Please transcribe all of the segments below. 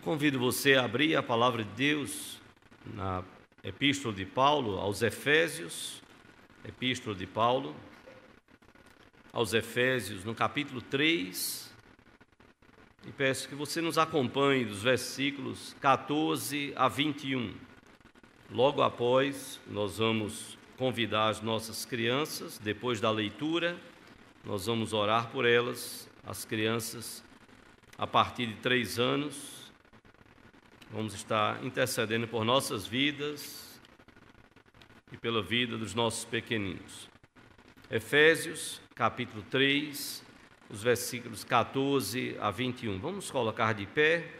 Eu convido você a abrir a palavra de Deus na Epístola de Paulo aos Efésios, Epístola de Paulo aos Efésios, no capítulo 3, e peço que você nos acompanhe dos versículos 14 a 21. Logo após, nós vamos convidar as nossas crianças, depois da leitura, nós vamos orar por elas, as crianças a partir de três anos. Vamos estar intercedendo por nossas vidas e pela vida dos nossos pequeninos. Efésios, capítulo 3, os versículos 14 a 21. Vamos colocar de pé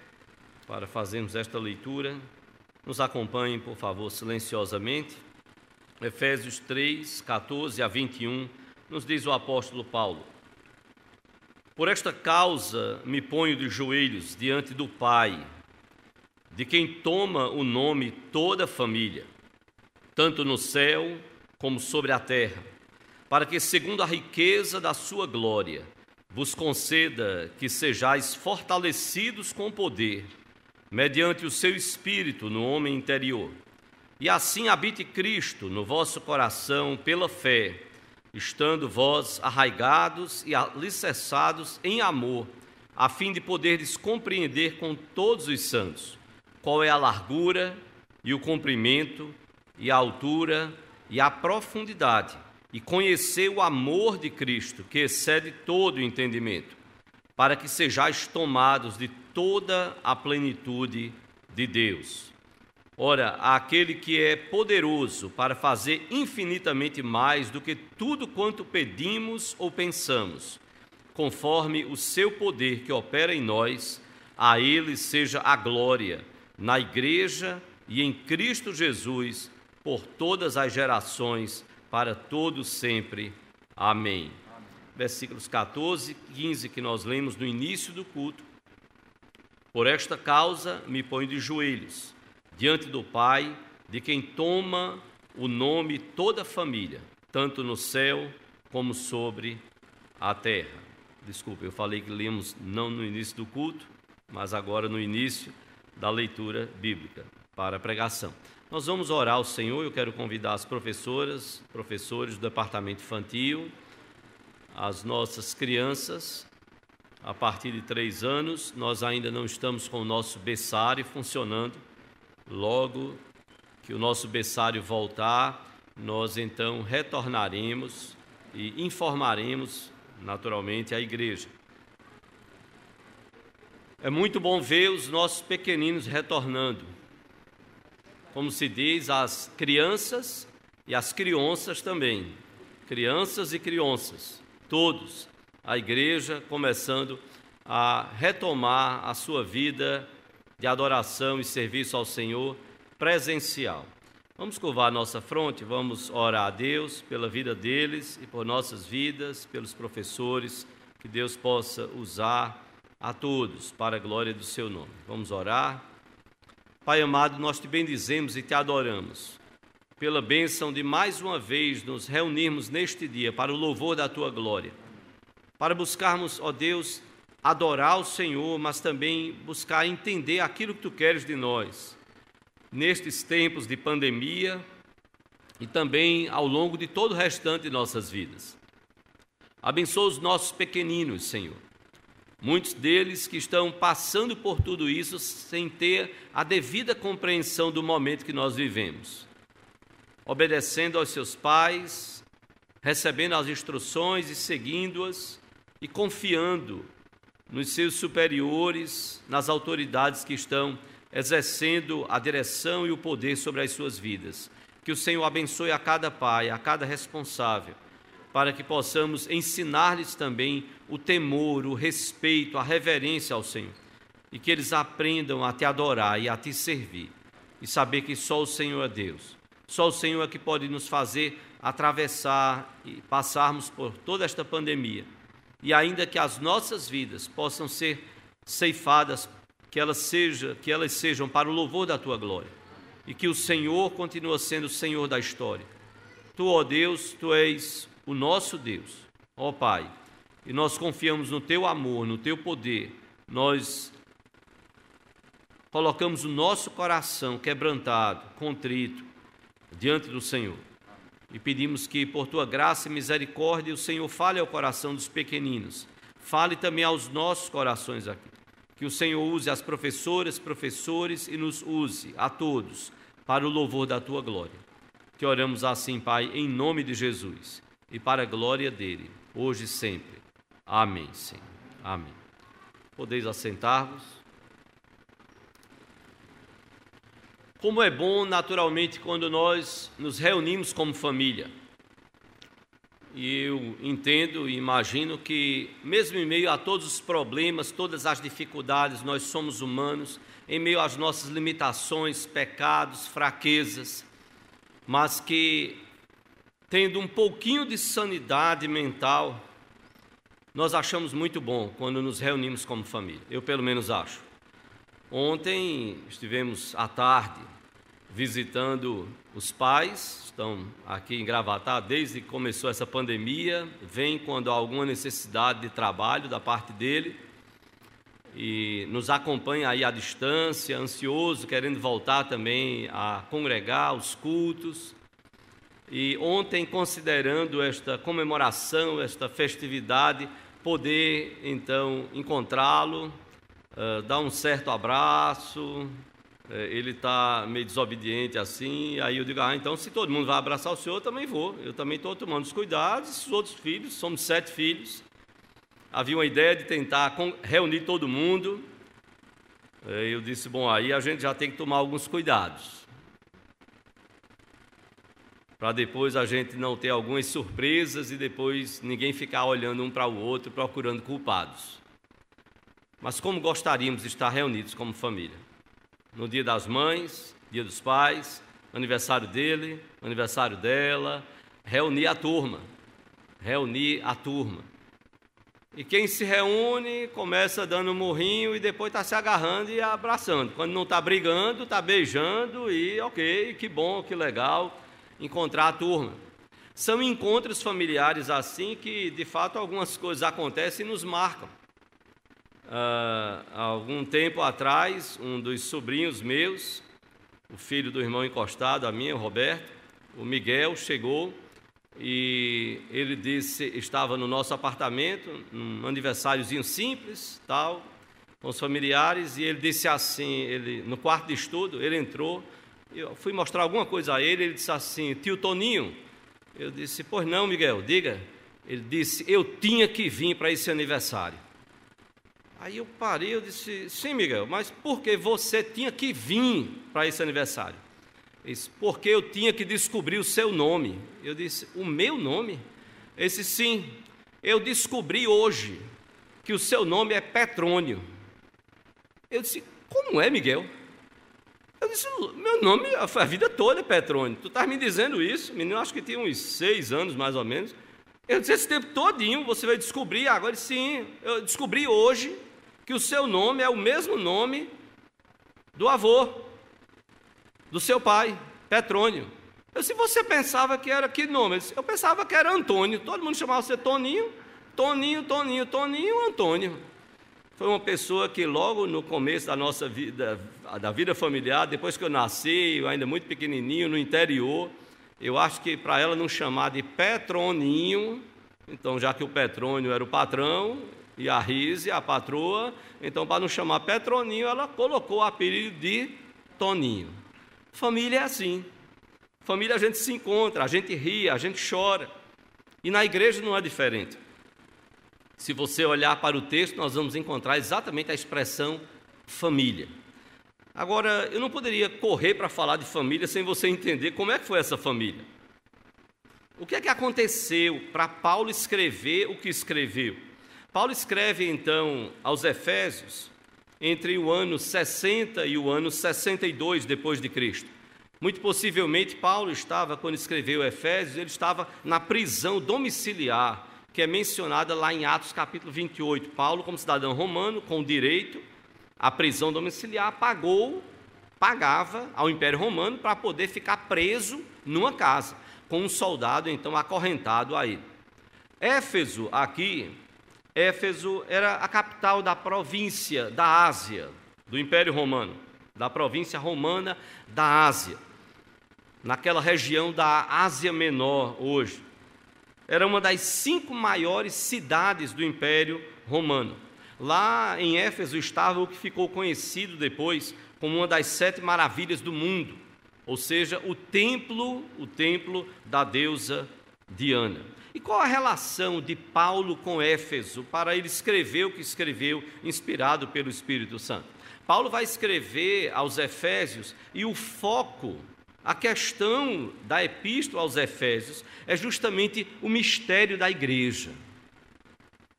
para fazermos esta leitura. Nos acompanhem, por favor, silenciosamente. Efésios 3, 14 a 21, nos diz o apóstolo Paulo: Por esta causa me ponho de joelhos diante do Pai, de quem toma o nome toda a família, tanto no céu como sobre a terra, para que, segundo a riqueza da sua glória, vos conceda que sejais fortalecidos com poder, mediante o seu espírito no homem interior. E assim habite Cristo no vosso coração pela fé, estando vós arraigados e alicerçados em amor, a fim de poderdes compreender com todos os santos qual é a largura e o comprimento e a altura e a profundidade, e conhecer o amor de Cristo, que excede todo o entendimento, para que sejais tomados de toda a plenitude de Deus. Ora, aquele que é poderoso para fazer infinitamente mais do que tudo quanto pedimos ou pensamos, conforme o seu poder que opera em nós, a ele seja a glória na igreja e em Cristo Jesus por todas as gerações, para todos sempre. Amém. Versículos 14 e 15 que nós lemos no início do culto. Por esta causa me ponho de joelhos diante do Pai, de quem toma o nome toda a família, tanto no céu como sobre a terra. Desculpe, eu falei que lemos não no início do culto, mas agora no início da leitura bíblica para a pregação. Nós vamos orar ao Senhor. Eu quero convidar as professoras, professores do departamento infantil, as nossas crianças, a partir de três anos. Nós ainda não estamos com o nosso berçário funcionando Logo que o nosso berçário voltar, nós então retornaremos e informaremos naturalmente a igreja. É muito bom ver os nossos pequeninos retornando. Como se diz, as crianças e as crianças também. Crianças e crianças, todos. A igreja começando a retomar a sua vida de adoração e serviço ao Senhor presencial. Vamos curvar nossa fronte, vamos orar a Deus pela vida deles e por nossas vidas, pelos professores, que Deus possa usar a todos para a glória do seu nome. Vamos orar. Pai amado, nós te bendizemos e te adoramos pela bênção de mais uma vez nos reunirmos neste dia para o louvor da tua glória, para buscarmos, ó Deus, adorar o Senhor, mas também buscar entender aquilo que tu queres de nós, nestes tempos de pandemia e também ao longo de todo o restante de nossas vidas. Abençoa os nossos pequeninos, Senhor. Muitos deles que estão passando por tudo isso sem ter a devida compreensão do momento que nós vivemos. Obedecendo aos seus pais, recebendo as instruções e seguindo-as e confiando nos seus superiores, nas autoridades que estão exercendo a direção e o poder sobre as suas vidas. Que o Senhor abençoe a cada pai, a cada responsável, para que possamos ensinar-lhes também o temor, o respeito, a reverência ao Senhor, e que eles aprendam a te adorar e a te servir, e saber que só o Senhor é Deus. Só o Senhor é que pode nos fazer atravessar e passarmos por toda esta pandemia e ainda que as nossas vidas possam ser ceifadas, que elas, seja, que elas sejam para o louvor da tua glória e que o Senhor continua sendo o Senhor da história. Tu, ó Deus, tu és o nosso Deus, ó Pai, e nós confiamos no teu amor, no teu poder. Nós colocamos o nosso coração quebrantado, contrito, diante do Senhor. E pedimos que, por tua graça e misericórdia, o Senhor fale ao coração dos pequeninos, fale também aos nossos corações aqui. Que o Senhor use as professoras, professores e nos use a todos para o louvor da tua glória. Que oramos assim, Pai, em nome de Jesus e para a glória dele, hoje e sempre. Amém, Senhor. Amém. Podeis assentar-vos. Como é bom, naturalmente, quando nós nos reunimos como família. E eu entendo e imagino que, mesmo em meio a todos os problemas, todas as dificuldades, nós somos humanos, em meio às nossas limitações, pecados, fraquezas, mas que, tendo um pouquinho de sanidade mental, nós achamos muito bom quando nos reunimos como família. Eu, pelo menos, acho. Ontem estivemos à tarde visitando os pais, estão aqui em Gravatá desde que começou essa pandemia, vem quando há alguma necessidade de trabalho da parte dele e nos acompanha aí à distância, ansioso, querendo voltar também a congregar os cultos. E ontem, considerando esta comemoração, esta festividade, poder então encontrá-lo, uh, dar um certo abraço, uh, ele está meio desobediente assim, aí eu digo, ah, então se todo mundo vai abraçar o senhor, eu também vou, eu também estou tomando os cuidados, os outros filhos, somos sete filhos, havia uma ideia de tentar reunir todo mundo, eu disse, bom, aí a gente já tem que tomar alguns cuidados, para depois a gente não ter algumas surpresas e depois ninguém ficar olhando um para o outro procurando culpados. Mas como gostaríamos de estar reunidos como família? No dia das mães, dia dos pais, aniversário dele, aniversário dela, reunir a turma, reunir a turma. E quem se reúne começa dando um morrinho e depois está se agarrando e abraçando. Quando não está brigando, está beijando e ok, que bom, que legal encontrar a turma. São encontros familiares assim que de fato algumas coisas acontecem e nos marcam. Há algum tempo atrás, um dos sobrinhos meus, o filho do irmão encostado a mim, o Roberto, o Miguel, chegou e ele disse, estava no nosso apartamento, num aniversáriozinho simples, tal, com os familiares, e ele disse assim, ele no quarto de estudo, ele entrou, eu fui mostrar alguma coisa a ele, ele disse assim, tio Toninho, eu disse, pois não, Miguel, diga. Ele disse, eu tinha que vir para esse aniversário. Aí eu parei, eu disse, sim, Miguel, mas por que você tinha que vir para esse aniversário? Ele disse, porque eu tinha que descobrir o seu nome. Eu disse, o meu nome? Ele disse, sim, eu descobri hoje que o seu nome é Petrônio. Eu disse, como é, Miguel? Eu disse, meu nome, a vida toda é Petrônio. Tu estás me dizendo isso? menino, acho que tinha uns seis anos, mais ou menos. Eu disse, esse tempo todinho você vai descobrir. Agora, sim, eu descobri hoje que o seu nome é o mesmo nome do avô, do seu pai, Petrônio. Eu, se você pensava que era que nome? Eu pensava que era Antônio. Todo mundo chamava você Toninho, Toninho, Toninho, Toninho, Antônio. Foi uma pessoa que logo no começo da nossa vida, da vida familiar, depois que eu nasci, eu ainda muito pequenininho, no interior, eu acho que para ela não chamar de Petroninho, então já que o Petrônio era o patrão, e a Rise, a patroa, então para não chamar Petroninho, ela colocou o apelido de Toninho. Família é assim. Família a gente se encontra, a gente ri, a gente chora. E na igreja não é diferente. Se você olhar para o texto, nós vamos encontrar exatamente a expressão família. Agora, eu não poderia correr para falar de família sem você entender como é que foi essa família. O que é que aconteceu para Paulo escrever o que escreveu? Paulo escreve então aos Efésios entre o ano 60 e o ano 62 depois de Cristo. Muito possivelmente Paulo estava quando escreveu Efésios, ele estava na prisão domiciliar, que é mencionada lá em Atos capítulo 28. Paulo, como cidadão romano, com direito à prisão domiciliar, pagou, pagava ao Império Romano para poder ficar preso numa casa, com um soldado então acorrentado a ele. Éfeso aqui Éfeso era a capital da província da Ásia, do Império Romano. da província romana da Ásia, naquela região da Ásia Menor hoje. Era uma das cinco maiores cidades do Império Romano. Lá em Éfeso estava o que ficou conhecido depois como uma das sete maravilhas do mundo, ou seja, o templo, o templo da deusa Diana. E qual a relação de Paulo com Éfeso para ele escrever o que escreveu, inspirado pelo Espírito Santo? Paulo vai escrever aos Efésios e o foco, a questão da epístola aos Efésios é justamente o mistério da igreja.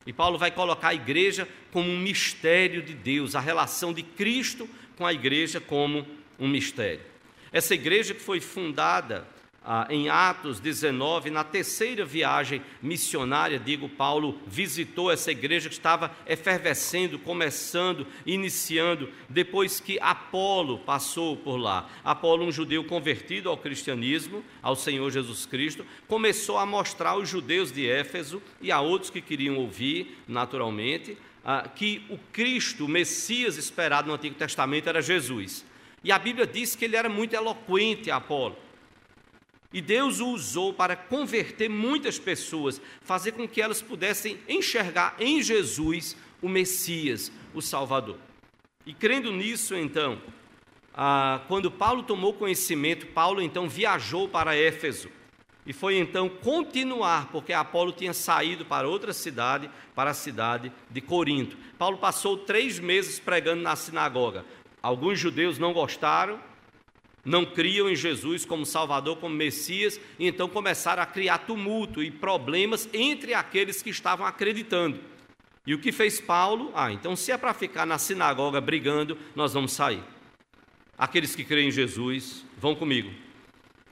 E Paulo vai colocar a igreja como um mistério de Deus, a relação de Cristo com a igreja como um mistério. Essa igreja que foi fundada ah, em Atos 19, na terceira viagem missionária, digo, Paulo visitou essa igreja que estava efervescendo, começando, iniciando, depois que Apolo passou por lá. Apolo, um judeu convertido ao cristianismo, ao Senhor Jesus Cristo, começou a mostrar aos judeus de Éfeso e a outros que queriam ouvir, naturalmente, ah, que o Cristo, o Messias esperado no Antigo Testamento, era Jesus. E a Bíblia diz que ele era muito eloquente, Apolo. E Deus o usou para converter muitas pessoas, fazer com que elas pudessem enxergar em Jesus o Messias, o Salvador. E crendo nisso, então, ah, quando Paulo tomou conhecimento, Paulo então viajou para Éfeso. E foi então continuar, porque Apolo tinha saído para outra cidade, para a cidade de Corinto. Paulo passou três meses pregando na sinagoga. Alguns judeus não gostaram, não criam em Jesus como Salvador, como Messias, e então começaram a criar tumulto e problemas entre aqueles que estavam acreditando. E o que fez Paulo? Ah, então se é para ficar na sinagoga brigando, nós vamos sair. Aqueles que creem em Jesus vão comigo.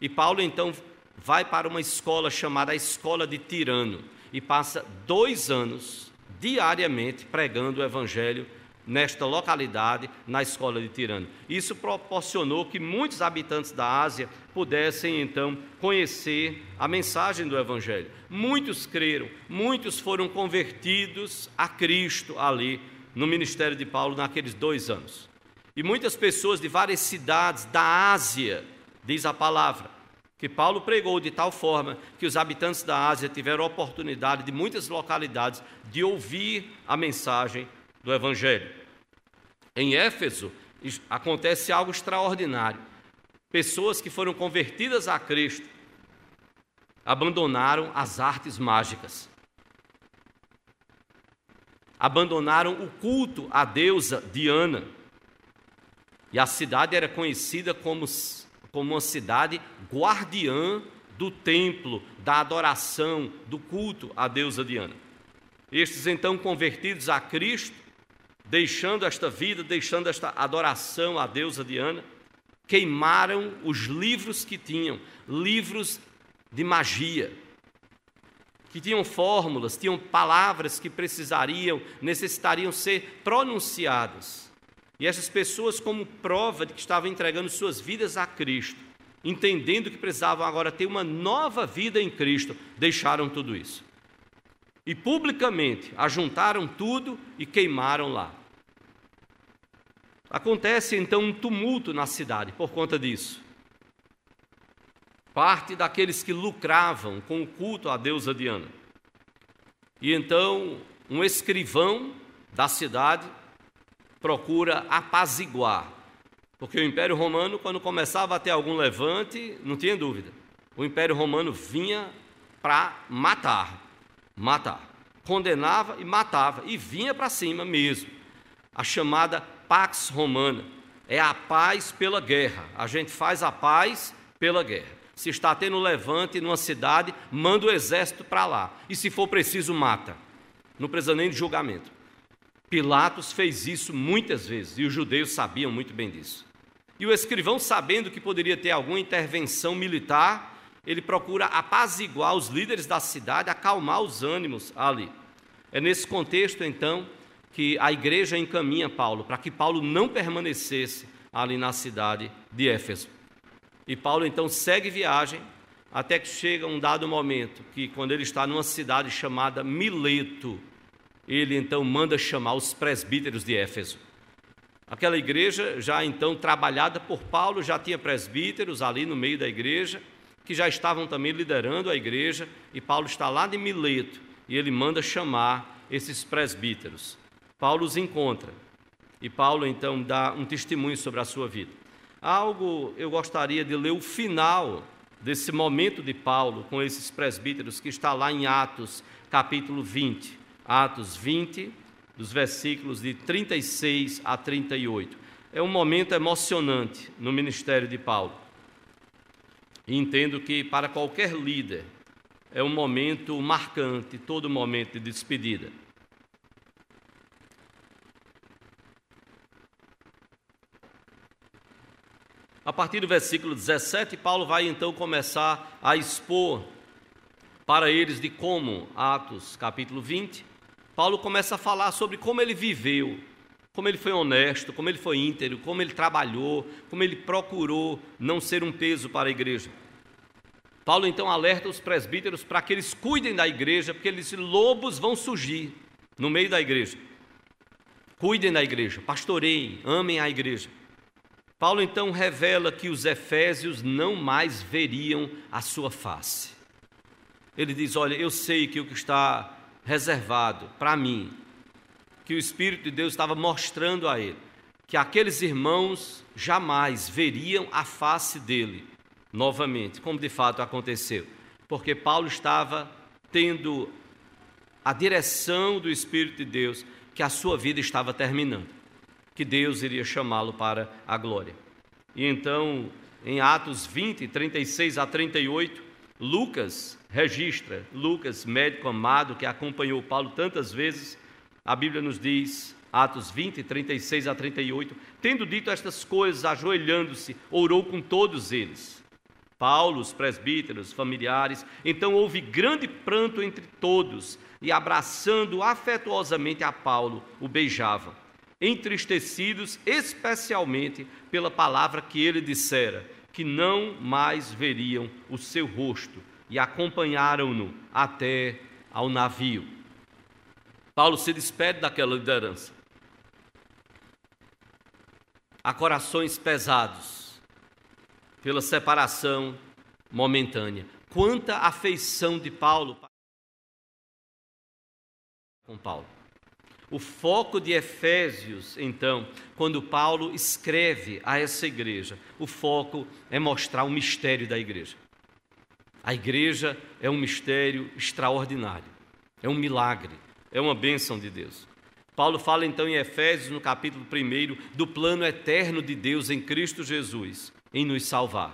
E Paulo então vai para uma escola chamada Escola de Tirano e passa dois anos diariamente pregando o Evangelho nesta localidade, na escola de Tirano. Isso proporcionou que muitos habitantes da Ásia pudessem então conhecer a mensagem do Evangelho. Muitos creram, muitos foram convertidos a Cristo ali no ministério de Paulo naqueles dois anos. E muitas pessoas de várias cidades da Ásia, diz a palavra, que Paulo pregou de tal forma que os habitantes da Ásia tiveram oportunidade de muitas localidades de ouvir a mensagem do Evangelho. Em Éfeso acontece algo extraordinário. Pessoas que foram convertidas a Cristo abandonaram as artes mágicas. Abandonaram o culto à deusa Diana. E a cidade era conhecida como, como uma cidade guardiã do templo, da adoração, do culto à deusa Diana. Estes então convertidos a Cristo deixando esta vida, deixando esta adoração à deusa Diana, queimaram os livros que tinham, livros de magia, que tinham fórmulas, tinham palavras que precisariam, necessitariam ser pronunciadas. E essas pessoas, como prova de que estavam entregando suas vidas a Cristo, entendendo que precisavam agora ter uma nova vida em Cristo, deixaram tudo isso. E publicamente ajuntaram tudo e queimaram lá. Acontece então um tumulto na cidade por conta disso. Parte daqueles que lucravam com o culto à deusa Diana. E então um escrivão da cidade procura apaziguar, porque o Império Romano, quando começava a ter algum levante, não tinha dúvida, o Império Romano vinha para matar, matar, condenava e matava, e vinha para cima mesmo. A chamada Pax Romana. É a paz pela guerra. A gente faz a paz pela guerra. Se está tendo levante numa cidade, manda o exército para lá. E se for preciso, mata. Não precisa nem de julgamento. Pilatos fez isso muitas vezes e os judeus sabiam muito bem disso. E o escrivão, sabendo que poderia ter alguma intervenção militar, ele procura apaziguar os líderes da cidade, acalmar os ânimos ali. É nesse contexto, então, que a igreja encaminha Paulo, para que Paulo não permanecesse ali na cidade de Éfeso. E Paulo então segue viagem até que chega um dado momento que, quando ele está numa cidade chamada Mileto, ele então manda chamar os presbíteros de Éfeso. Aquela igreja, já então trabalhada por Paulo, já tinha presbíteros ali no meio da igreja, que já estavam também liderando a igreja, e Paulo está lá de Mileto, e ele manda chamar esses presbíteros. Paulo os encontra, e Paulo então dá um testemunho sobre a sua vida. Algo eu gostaria de ler o final desse momento de Paulo com esses presbíteros, que está lá em Atos, capítulo 20. Atos 20, dos versículos de 36 a 38. É um momento emocionante no ministério de Paulo. E entendo que para qualquer líder é um momento marcante, todo momento de despedida. A partir do versículo 17, Paulo vai então começar a expor para eles de como, Atos capítulo 20, Paulo começa a falar sobre como ele viveu, como ele foi honesto, como ele foi íntegro, como ele trabalhou, como ele procurou não ser um peso para a igreja. Paulo então alerta os presbíteros para que eles cuidem da igreja, porque eles lobos vão surgir no meio da igreja. Cuidem da igreja, pastoreiem, amem a igreja. Paulo então revela que os efésios não mais veriam a sua face. Ele diz: Olha, eu sei que o que está reservado para mim, que o Espírito de Deus estava mostrando a ele, que aqueles irmãos jamais veriam a face dele novamente, como de fato aconteceu, porque Paulo estava tendo a direção do Espírito de Deus que a sua vida estava terminando que Deus iria chamá-lo para a glória. E então, em Atos 20, 36 a 38, Lucas registra, Lucas, médico amado que acompanhou Paulo tantas vezes, a Bíblia nos diz, Atos 20, 36 a 38, tendo dito estas coisas, ajoelhando-se, orou com todos eles. Paulo, os presbíteros, familiares, então houve grande pranto entre todos, e abraçando afetuosamente a Paulo, o beijavam entristecidos especialmente pela palavra que ele dissera, que não mais veriam o seu rosto, e acompanharam-no até ao navio. Paulo se despede daquela liderança. Há corações pesados pela separação momentânea. Quanta afeição de Paulo com Paulo. O foco de Efésios, então, quando Paulo escreve a essa igreja, o foco é mostrar o mistério da igreja. A igreja é um mistério extraordinário, é um milagre, é uma bênção de Deus. Paulo fala então em Efésios, no capítulo 1, do plano eterno de Deus em Cristo Jesus, em nos salvar.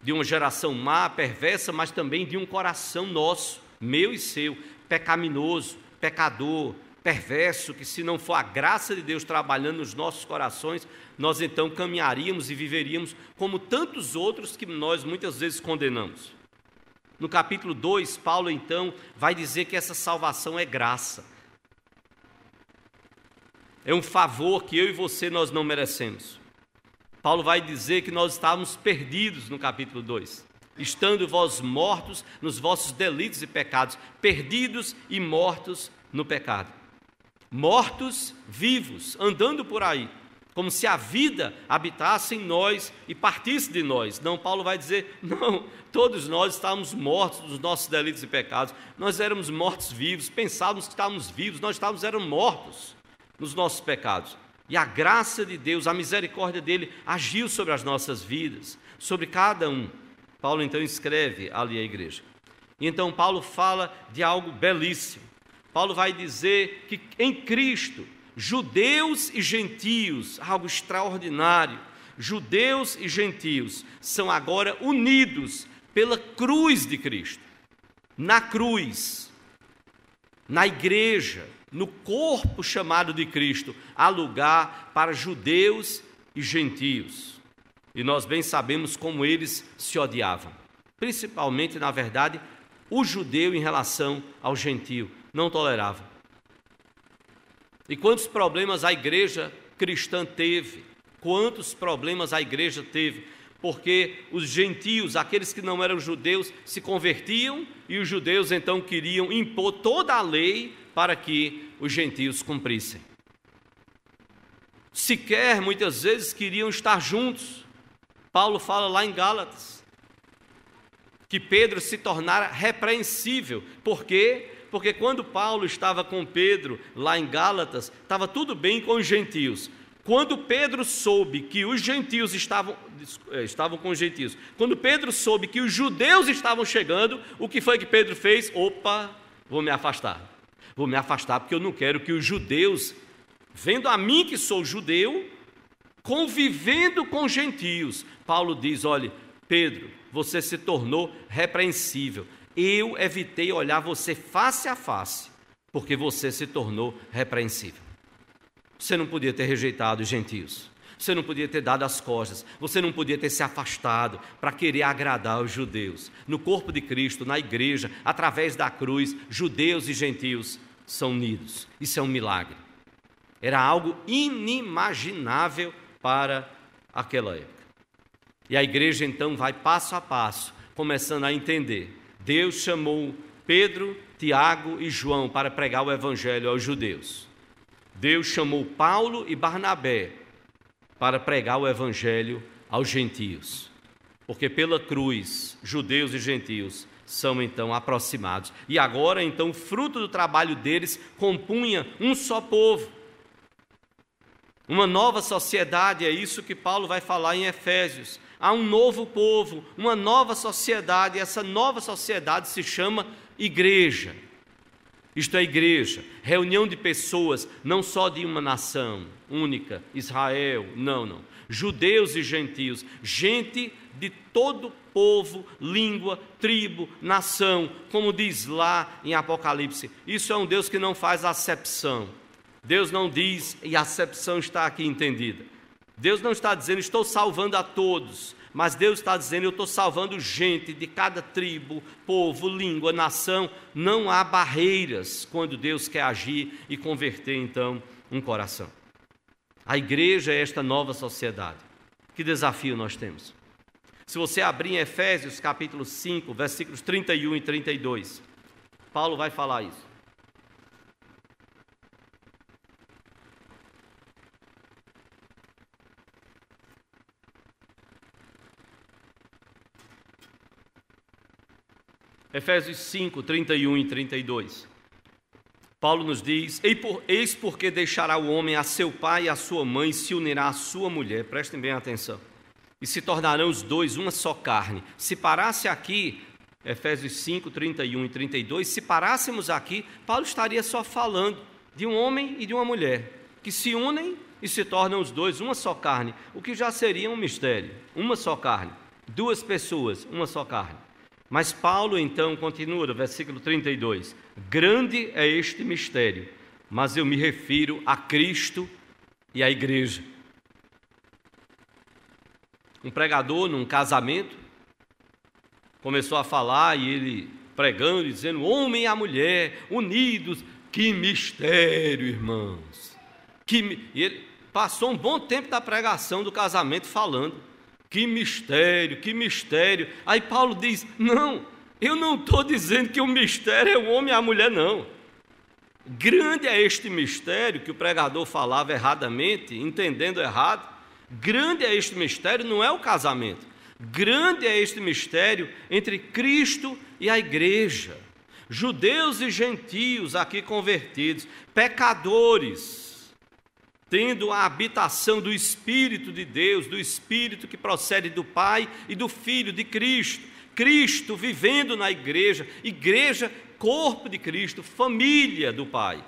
De uma geração má, perversa, mas também de um coração nosso, meu e seu, pecaminoso, pecador, perverso que, se não for a graça de Deus trabalhando nos nossos corações, nós então caminharíamos e viveríamos como tantos outros que nós muitas vezes condenamos. No capítulo 2, Paulo então vai dizer que essa salvação é graça. É um favor que eu e você nós não merecemos. Paulo vai dizer que nós estávamos perdidos no capítulo 2. Estando vós mortos nos vossos delitos e pecados, perdidos e mortos no pecado mortos vivos, andando por aí, como se a vida habitasse em nós e partisse de nós. Não, Paulo vai dizer: não, todos nós estávamos mortos dos nossos delitos e pecados, nós éramos mortos vivos, pensávamos que estávamos vivos, nós estávamos eram mortos nos nossos pecados. E a graça de Deus, a misericórdia dele agiu sobre as nossas vidas, sobre cada um. Paulo então escreve ali à igreja. E então Paulo fala de algo belíssimo. Paulo vai dizer que em Cristo, judeus e gentios, algo extraordinário, judeus e gentios são agora unidos pela cruz de Cristo. Na cruz, na igreja, no corpo chamado de Cristo, há lugar para judeus e gentios. E nós bem sabemos como eles se odiavam, principalmente, na verdade, o judeu em relação ao gentio não tolerava. E quantos problemas a igreja cristã teve? Quantos problemas a igreja teve? Porque os gentios, aqueles que não eram judeus, se convertiam e os judeus então queriam impor toda a lei para que os gentios cumprissem. sequer muitas vezes queriam estar juntos. Paulo fala lá em Gálatas que Pedro se tornara repreensível. Por quê? Porque quando Paulo estava com Pedro lá em Gálatas, estava tudo bem com os gentios. Quando Pedro soube que os gentios estavam, eh, estavam com os gentios, quando Pedro soube que os judeus estavam chegando, o que foi que Pedro fez? Opa, vou me afastar. Vou me afastar porque eu não quero que os judeus, vendo a mim que sou judeu, convivendo com gentios. Paulo diz: olhe, Pedro, você se tornou repreensível. Eu evitei olhar você face a face, porque você se tornou repreensível. Você não podia ter rejeitado os gentios. Você não podia ter dado as costas, você não podia ter se afastado para querer agradar os judeus. No corpo de Cristo, na igreja, através da cruz, judeus e gentios são unidos. Isso é um milagre. Era algo inimaginável para aquela época. E a igreja então vai passo a passo, começando a entender. Deus chamou Pedro, Tiago e João para pregar o evangelho aos judeus. Deus chamou Paulo e Barnabé para pregar o evangelho aos gentios. Porque pela cruz, judeus e gentios são então aproximados. E agora, então, o fruto do trabalho deles compunha um só povo. Uma nova sociedade, é isso que Paulo vai falar em Efésios. Há um novo povo, uma nova sociedade, e essa nova sociedade se chama igreja. Isto é igreja, reunião de pessoas, não só de uma nação única, Israel, não, não. Judeus e gentios, gente de todo povo, língua, tribo, nação, como diz lá em Apocalipse. Isso é um Deus que não faz acepção. Deus não diz, e a acepção está aqui entendida. Deus não está dizendo, estou salvando a todos. Mas Deus está dizendo: Eu estou salvando gente de cada tribo, povo, língua, nação. Não há barreiras quando Deus quer agir e converter então um coração. A igreja é esta nova sociedade. Que desafio nós temos? Se você abrir em Efésios capítulo 5, versículos 31 e 32, Paulo vai falar isso. Efésios 5, 31 e 32. Paulo nos diz: Eis porque deixará o homem a seu pai e a sua mãe e se unirá à sua mulher, prestem bem atenção, e se tornarão os dois uma só carne. Se parasse aqui, Efésios 5, 31 e 32, se parássemos aqui, Paulo estaria só falando de um homem e de uma mulher, que se unem e se tornam os dois uma só carne, o que já seria um mistério, uma só carne, duas pessoas, uma só carne. Mas Paulo então continua versículo 32: Grande é este mistério, mas eu me refiro a Cristo e à igreja. Um pregador num casamento começou a falar e ele pregando e dizendo: homem e a mulher unidos, que mistério, irmãos. Que, e ele passou um bom tempo da pregação do casamento falando. Que mistério, que mistério. Aí Paulo diz: Não, eu não estou dizendo que o mistério é o homem e a mulher, não. Grande é este mistério que o pregador falava erradamente, entendendo errado. Grande é este mistério, não é o casamento. Grande é este mistério entre Cristo e a igreja. Judeus e gentios aqui convertidos, pecadores, tendo a habitação do Espírito de Deus, do Espírito que procede do Pai e do Filho de Cristo. Cristo vivendo na igreja, igreja, corpo de Cristo, família do Pai.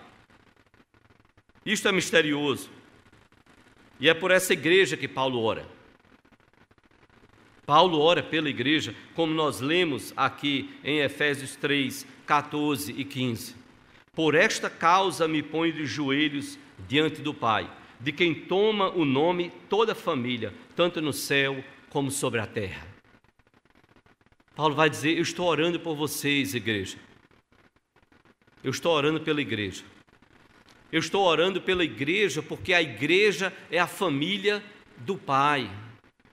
Isto é misterioso. E é por essa igreja que Paulo ora. Paulo ora pela igreja, como nós lemos aqui em Efésios 3, 14 e 15. Por esta causa me ponho de joelhos diante do Pai, de quem toma o nome toda a família, tanto no céu como sobre a terra. Paulo vai dizer: Eu estou orando por vocês, igreja. Eu estou orando pela igreja. Eu estou orando pela igreja porque a igreja é a família do Pai.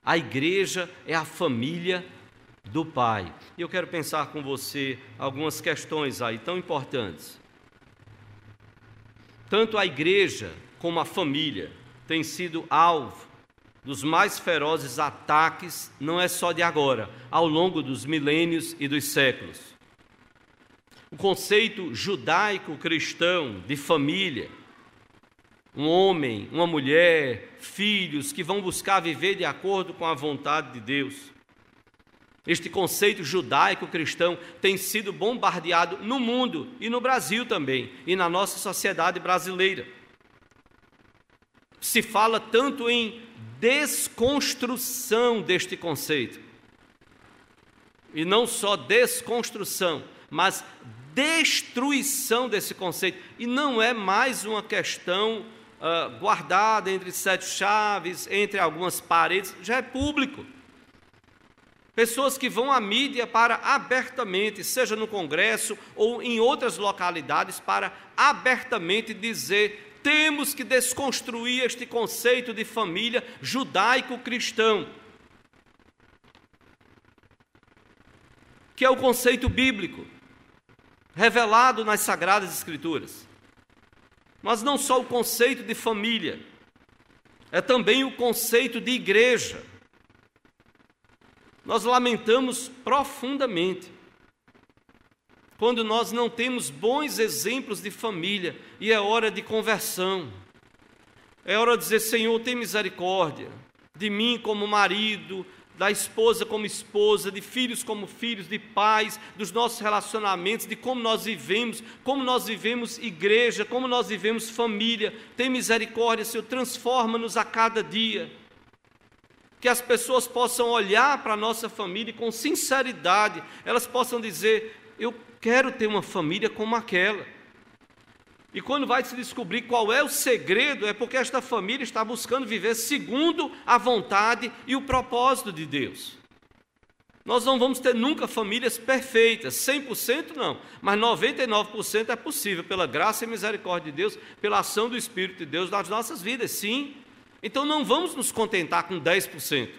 A igreja é a família do Pai. E eu quero pensar com você algumas questões aí tão importantes. Tanto a igreja como a família tem sido alvo dos mais ferozes ataques, não é só de agora, ao longo dos milênios e dos séculos. O conceito judaico-cristão de família, um homem, uma mulher, filhos que vão buscar viver de acordo com a vontade de Deus. Este conceito judaico-cristão tem sido bombardeado no mundo e no Brasil também, e na nossa sociedade brasileira. Se fala tanto em desconstrução deste conceito. E não só desconstrução, mas destruição desse conceito. E não é mais uma questão uh, guardada entre sete chaves, entre algumas paredes, já é público. Pessoas que vão à mídia para abertamente, seja no Congresso ou em outras localidades, para abertamente dizer temos que desconstruir este conceito de família judaico-cristão, que é o conceito bíblico, revelado nas Sagradas Escrituras. Mas não só o conceito de família, é também o conceito de igreja. Nós lamentamos profundamente quando nós não temos bons exemplos de família e é hora de conversão. É hora de dizer: Senhor, tem misericórdia de mim como marido, da esposa como esposa, de filhos como filhos, de pais, dos nossos relacionamentos, de como nós vivemos, como nós vivemos igreja, como nós vivemos família. Tem misericórdia, Senhor, transforma-nos a cada dia. Que as pessoas possam olhar para a nossa família e com sinceridade, elas possam dizer: Eu quero ter uma família como aquela. E quando vai se descobrir qual é o segredo, é porque esta família está buscando viver segundo a vontade e o propósito de Deus. Nós não vamos ter nunca famílias perfeitas, 100% não, mas 99% é possível, pela graça e misericórdia de Deus, pela ação do Espírito de Deus nas nossas vidas, sim. Então não vamos nos contentar com 10%.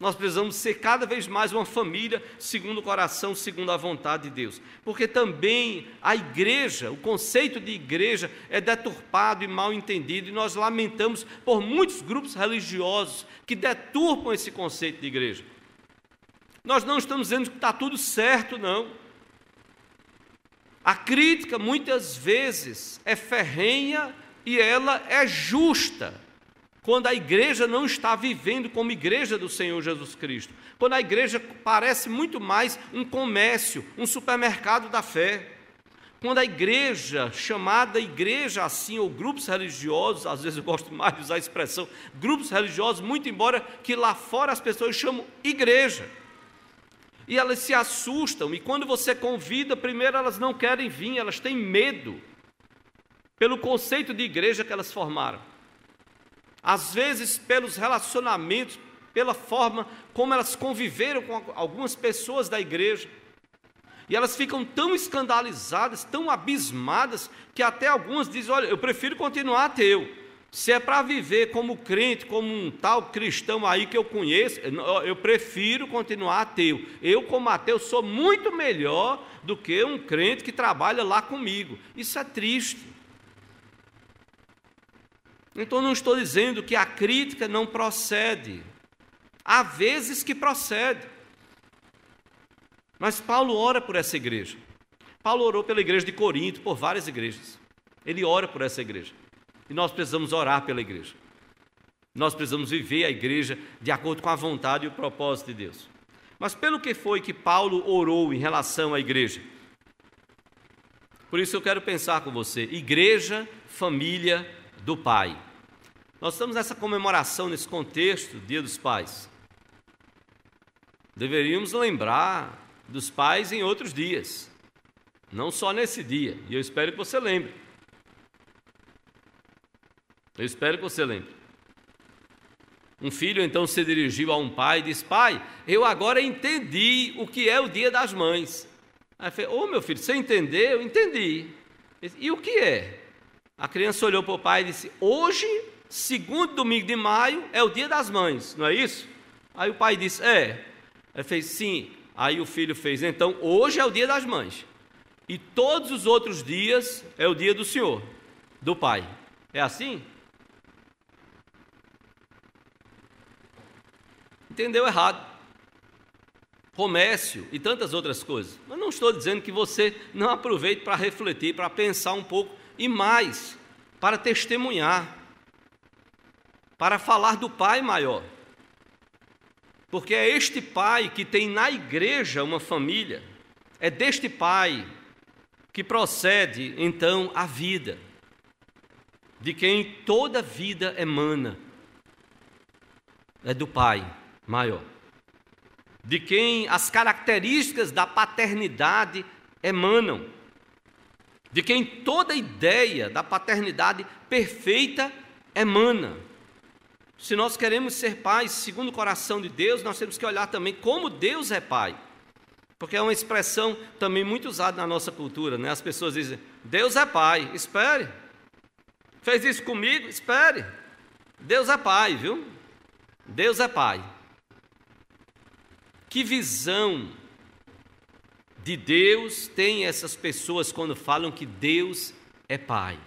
Nós precisamos ser cada vez mais uma família segundo o coração, segundo a vontade de Deus. Porque também a igreja, o conceito de igreja é deturpado e mal entendido, e nós lamentamos por muitos grupos religiosos que deturpam esse conceito de igreja. Nós não estamos dizendo que está tudo certo, não. A crítica muitas vezes é ferrenha e ela é justa quando a igreja não está vivendo como igreja do Senhor Jesus Cristo, quando a igreja parece muito mais um comércio, um supermercado da fé. Quando a igreja, chamada igreja assim, ou grupos religiosos, às vezes eu gosto mais de usar a expressão grupos religiosos, muito embora que lá fora as pessoas chamam igreja. E elas se assustam, e quando você convida, primeiro elas não querem vir, elas têm medo, pelo conceito de igreja que elas formaram às vezes pelos relacionamentos, pela forma como elas conviveram com algumas pessoas da igreja. E elas ficam tão escandalizadas, tão abismadas, que até algumas dizem: Olha, eu prefiro continuar ateu. Se é para viver como crente, como um tal cristão aí que eu conheço, eu prefiro continuar ateu. Eu, como ateu, sou muito melhor do que um crente que trabalha lá comigo. Isso é triste. Então não estou dizendo que a crítica não procede. Há vezes que procede. Mas Paulo ora por essa igreja. Paulo orou pela igreja de Corinto, por várias igrejas. Ele ora por essa igreja. E nós precisamos orar pela igreja. Nós precisamos viver a igreja de acordo com a vontade e o propósito de Deus. Mas pelo que foi que Paulo orou em relação à igreja? Por isso eu quero pensar com você: igreja, família do Pai. Nós estamos nessa comemoração, nesse contexto, Dia dos Pais. Deveríamos lembrar dos pais em outros dias, não só nesse dia, e eu espero que você lembre. Eu espero que você lembre. Um filho então se dirigiu a um pai e disse: Pai, eu agora entendi o que é o dia das mães. Aí falei: Ô oh, meu filho, você entendeu? Entendi. E o que é? A criança olhou para o pai e disse: Hoje segundo domingo de maio é o dia das mães, não é isso? Aí o pai disse, é. Ele fez, sim. Aí o filho fez, então hoje é o dia das mães. E todos os outros dias é o dia do Senhor, do Pai. É assim? Entendeu errado. Comércio e tantas outras coisas. Mas não estou dizendo que você não aproveite para refletir, para pensar um pouco e mais, para testemunhar para falar do Pai maior. Porque é este pai que tem na igreja uma família, é deste pai que procede então a vida, de quem toda vida emana, é do pai maior, de quem as características da paternidade emanam, de quem toda ideia da paternidade perfeita emana. Se nós queremos ser pais segundo o coração de Deus, nós temos que olhar também como Deus é pai. Porque é uma expressão também muito usada na nossa cultura, né? As pessoas dizem: Deus é pai, espere. Fez isso comigo? Espere. Deus é pai, viu? Deus é pai. Que visão de Deus tem essas pessoas quando falam que Deus é pai?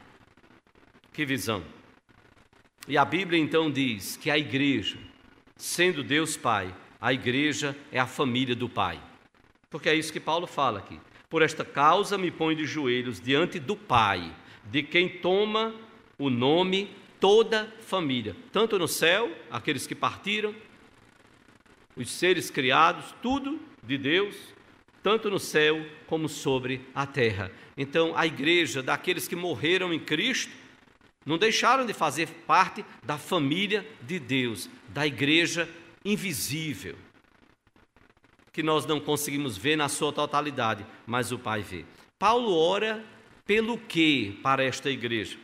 Que visão? E a Bíblia então diz que a igreja, sendo Deus Pai, a igreja é a família do Pai. Porque é isso que Paulo fala aqui. Por esta causa me ponho de joelhos diante do Pai, de quem toma o nome toda família, tanto no céu, aqueles que partiram, os seres criados, tudo de Deus, tanto no céu como sobre a terra. Então, a igreja daqueles que morreram em Cristo não deixaram de fazer parte da família de Deus, da igreja invisível, que nós não conseguimos ver na sua totalidade, mas o Pai vê. Paulo ora pelo que para esta igreja?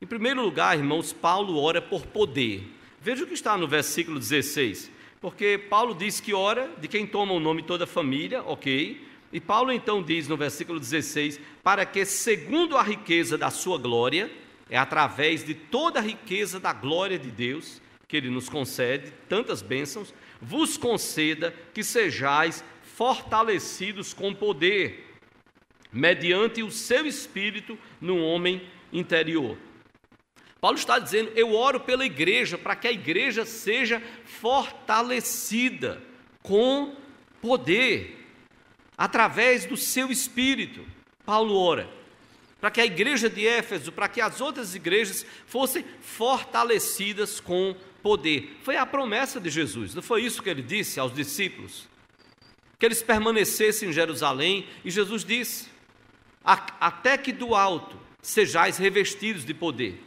Em primeiro lugar, irmãos, Paulo ora por poder. Veja o que está no versículo 16. Porque Paulo diz que ora de quem toma o nome toda a família, ok? E Paulo então diz no versículo 16: para que, segundo a riqueza da sua glória, é através de toda a riqueza da glória de Deus que Ele nos concede, tantas bênçãos, vos conceda que sejais fortalecidos com poder, mediante o seu espírito no homem interior. Paulo está dizendo: Eu oro pela igreja para que a igreja seja fortalecida com poder, através do seu espírito. Paulo ora para que a igreja de Éfeso, para que as outras igrejas fossem fortalecidas com poder. Foi a promessa de Jesus, não foi isso que ele disse aos discípulos? Que eles permanecessem em Jerusalém, e Jesus disse: Até que do alto sejais revestidos de poder,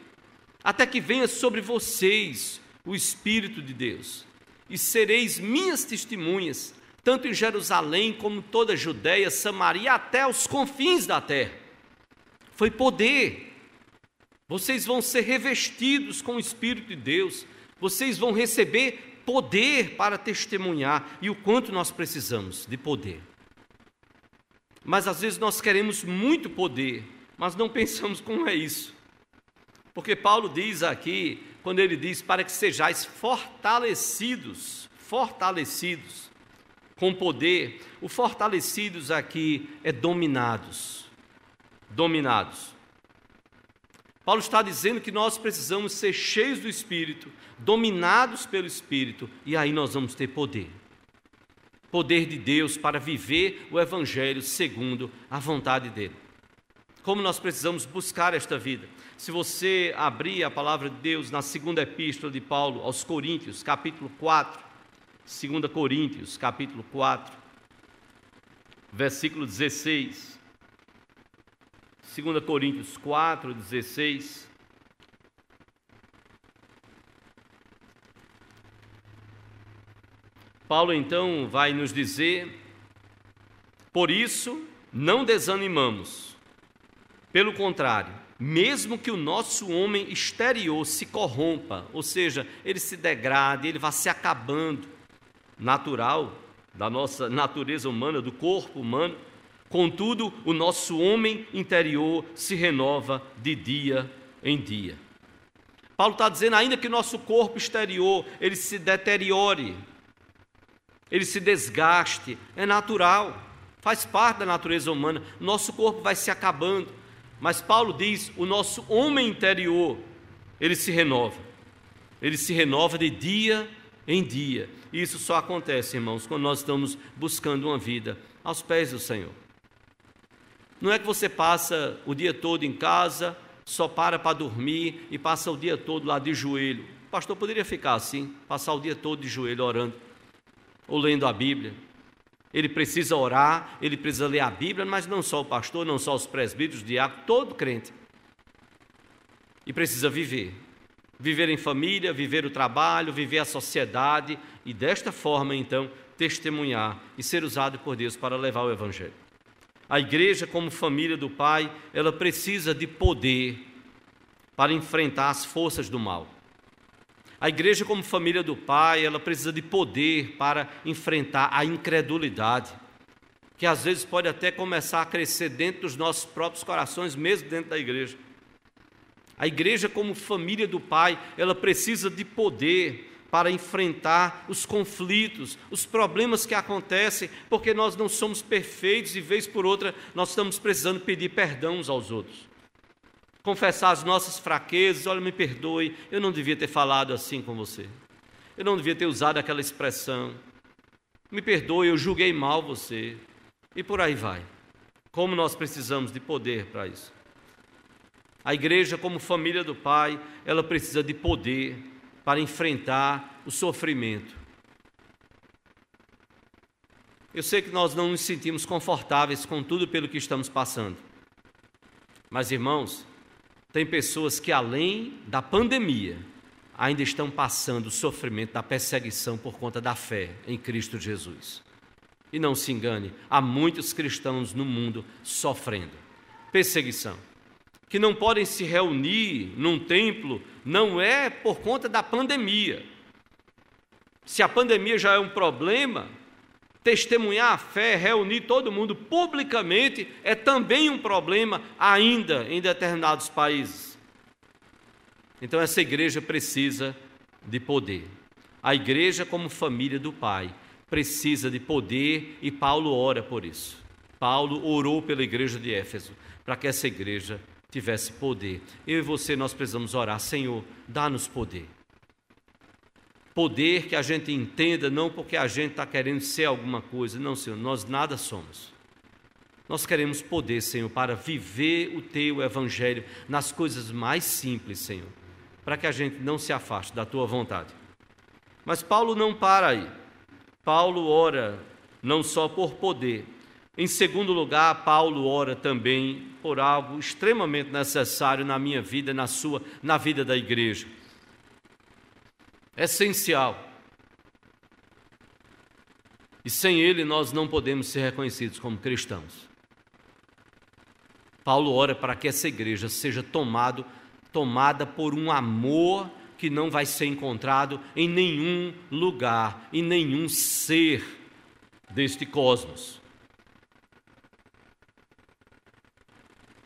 até que venha sobre vocês o Espírito de Deus, e sereis minhas testemunhas, tanto em Jerusalém como toda a Judéia, Samaria, até os confins da terra foi poder. Vocês vão ser revestidos com o Espírito de Deus, vocês vão receber poder para testemunhar e o quanto nós precisamos de poder. Mas às vezes nós queremos muito poder, mas não pensamos como é isso. Porque Paulo diz aqui, quando ele diz para que sejais fortalecidos, fortalecidos com poder, o fortalecidos aqui é dominados dominados. Paulo está dizendo que nós precisamos ser cheios do Espírito, dominados pelo Espírito, e aí nós vamos ter poder. Poder de Deus para viver o Evangelho segundo a vontade dEle. Como nós precisamos buscar esta vida? Se você abrir a palavra de Deus na segunda epístola de Paulo aos Coríntios, capítulo 4, 2 Coríntios, capítulo 4, versículo 16. 2 Coríntios 4, 16. Paulo então vai nos dizer: por isso não desanimamos, pelo contrário, mesmo que o nosso homem exterior se corrompa, ou seja, ele se degrade, ele vá se acabando, natural, da nossa natureza humana, do corpo humano, Contudo, o nosso homem interior se renova de dia em dia. Paulo está dizendo, ainda que nosso corpo exterior ele se deteriore, ele se desgaste, é natural, faz parte da natureza humana, nosso corpo vai se acabando. Mas Paulo diz, o nosso homem interior, ele se renova. Ele se renova de dia em dia. E isso só acontece, irmãos, quando nós estamos buscando uma vida aos pés do Senhor. Não é que você passa o dia todo em casa, só para para dormir e passa o dia todo lá de joelho. O pastor poderia ficar assim, passar o dia todo de joelho orando ou lendo a Bíblia. Ele precisa orar, ele precisa ler a Bíblia, mas não só o pastor, não só os presbíteros, o diácono, todo crente. E precisa viver. Viver em família, viver o trabalho, viver a sociedade e desta forma, então, testemunhar e ser usado por Deus para levar o Evangelho. A igreja, como família do Pai, ela precisa de poder para enfrentar as forças do mal. A igreja, como família do Pai, ela precisa de poder para enfrentar a incredulidade, que às vezes pode até começar a crescer dentro dos nossos próprios corações, mesmo dentro da igreja. A igreja, como família do Pai, ela precisa de poder para enfrentar os conflitos, os problemas que acontecem, porque nós não somos perfeitos e, vez por outra, nós estamos precisando pedir perdão uns aos outros. Confessar as nossas fraquezas, olha, me perdoe, eu não devia ter falado assim com você. Eu não devia ter usado aquela expressão. Me perdoe, eu julguei mal você. E por aí vai. Como nós precisamos de poder para isso. A igreja, como família do Pai, ela precisa de poder para enfrentar o sofrimento. Eu sei que nós não nos sentimos confortáveis com tudo pelo que estamos passando. Mas, irmãos, tem pessoas que, além da pandemia, ainda estão passando o sofrimento da perseguição por conta da fé em Cristo Jesus. E não se engane, há muitos cristãos no mundo sofrendo perseguição que não podem se reunir num templo não é por conta da pandemia. Se a pandemia já é um problema, testemunhar a fé, reunir todo mundo publicamente é também um problema ainda em determinados países. Então essa igreja precisa de poder. A igreja como família do Pai precisa de poder e Paulo ora por isso. Paulo orou pela igreja de Éfeso para que essa igreja tivesse poder. Eu e você, nós precisamos orar, Senhor, dá-nos poder. Poder que a gente entenda, não porque a gente está querendo ser alguma coisa, não, Senhor, nós nada somos. Nós queremos poder, Senhor, para viver o Teu Evangelho nas coisas mais simples, Senhor, para que a gente não se afaste da Tua vontade. Mas Paulo não para aí. Paulo ora não só por poder, em segundo lugar, Paulo ora também por algo extremamente necessário na minha vida, na sua, na vida da igreja. Essencial. E sem ele nós não podemos ser reconhecidos como cristãos. Paulo ora para que essa igreja seja tomado, tomada por um amor que não vai ser encontrado em nenhum lugar, em nenhum ser deste cosmos.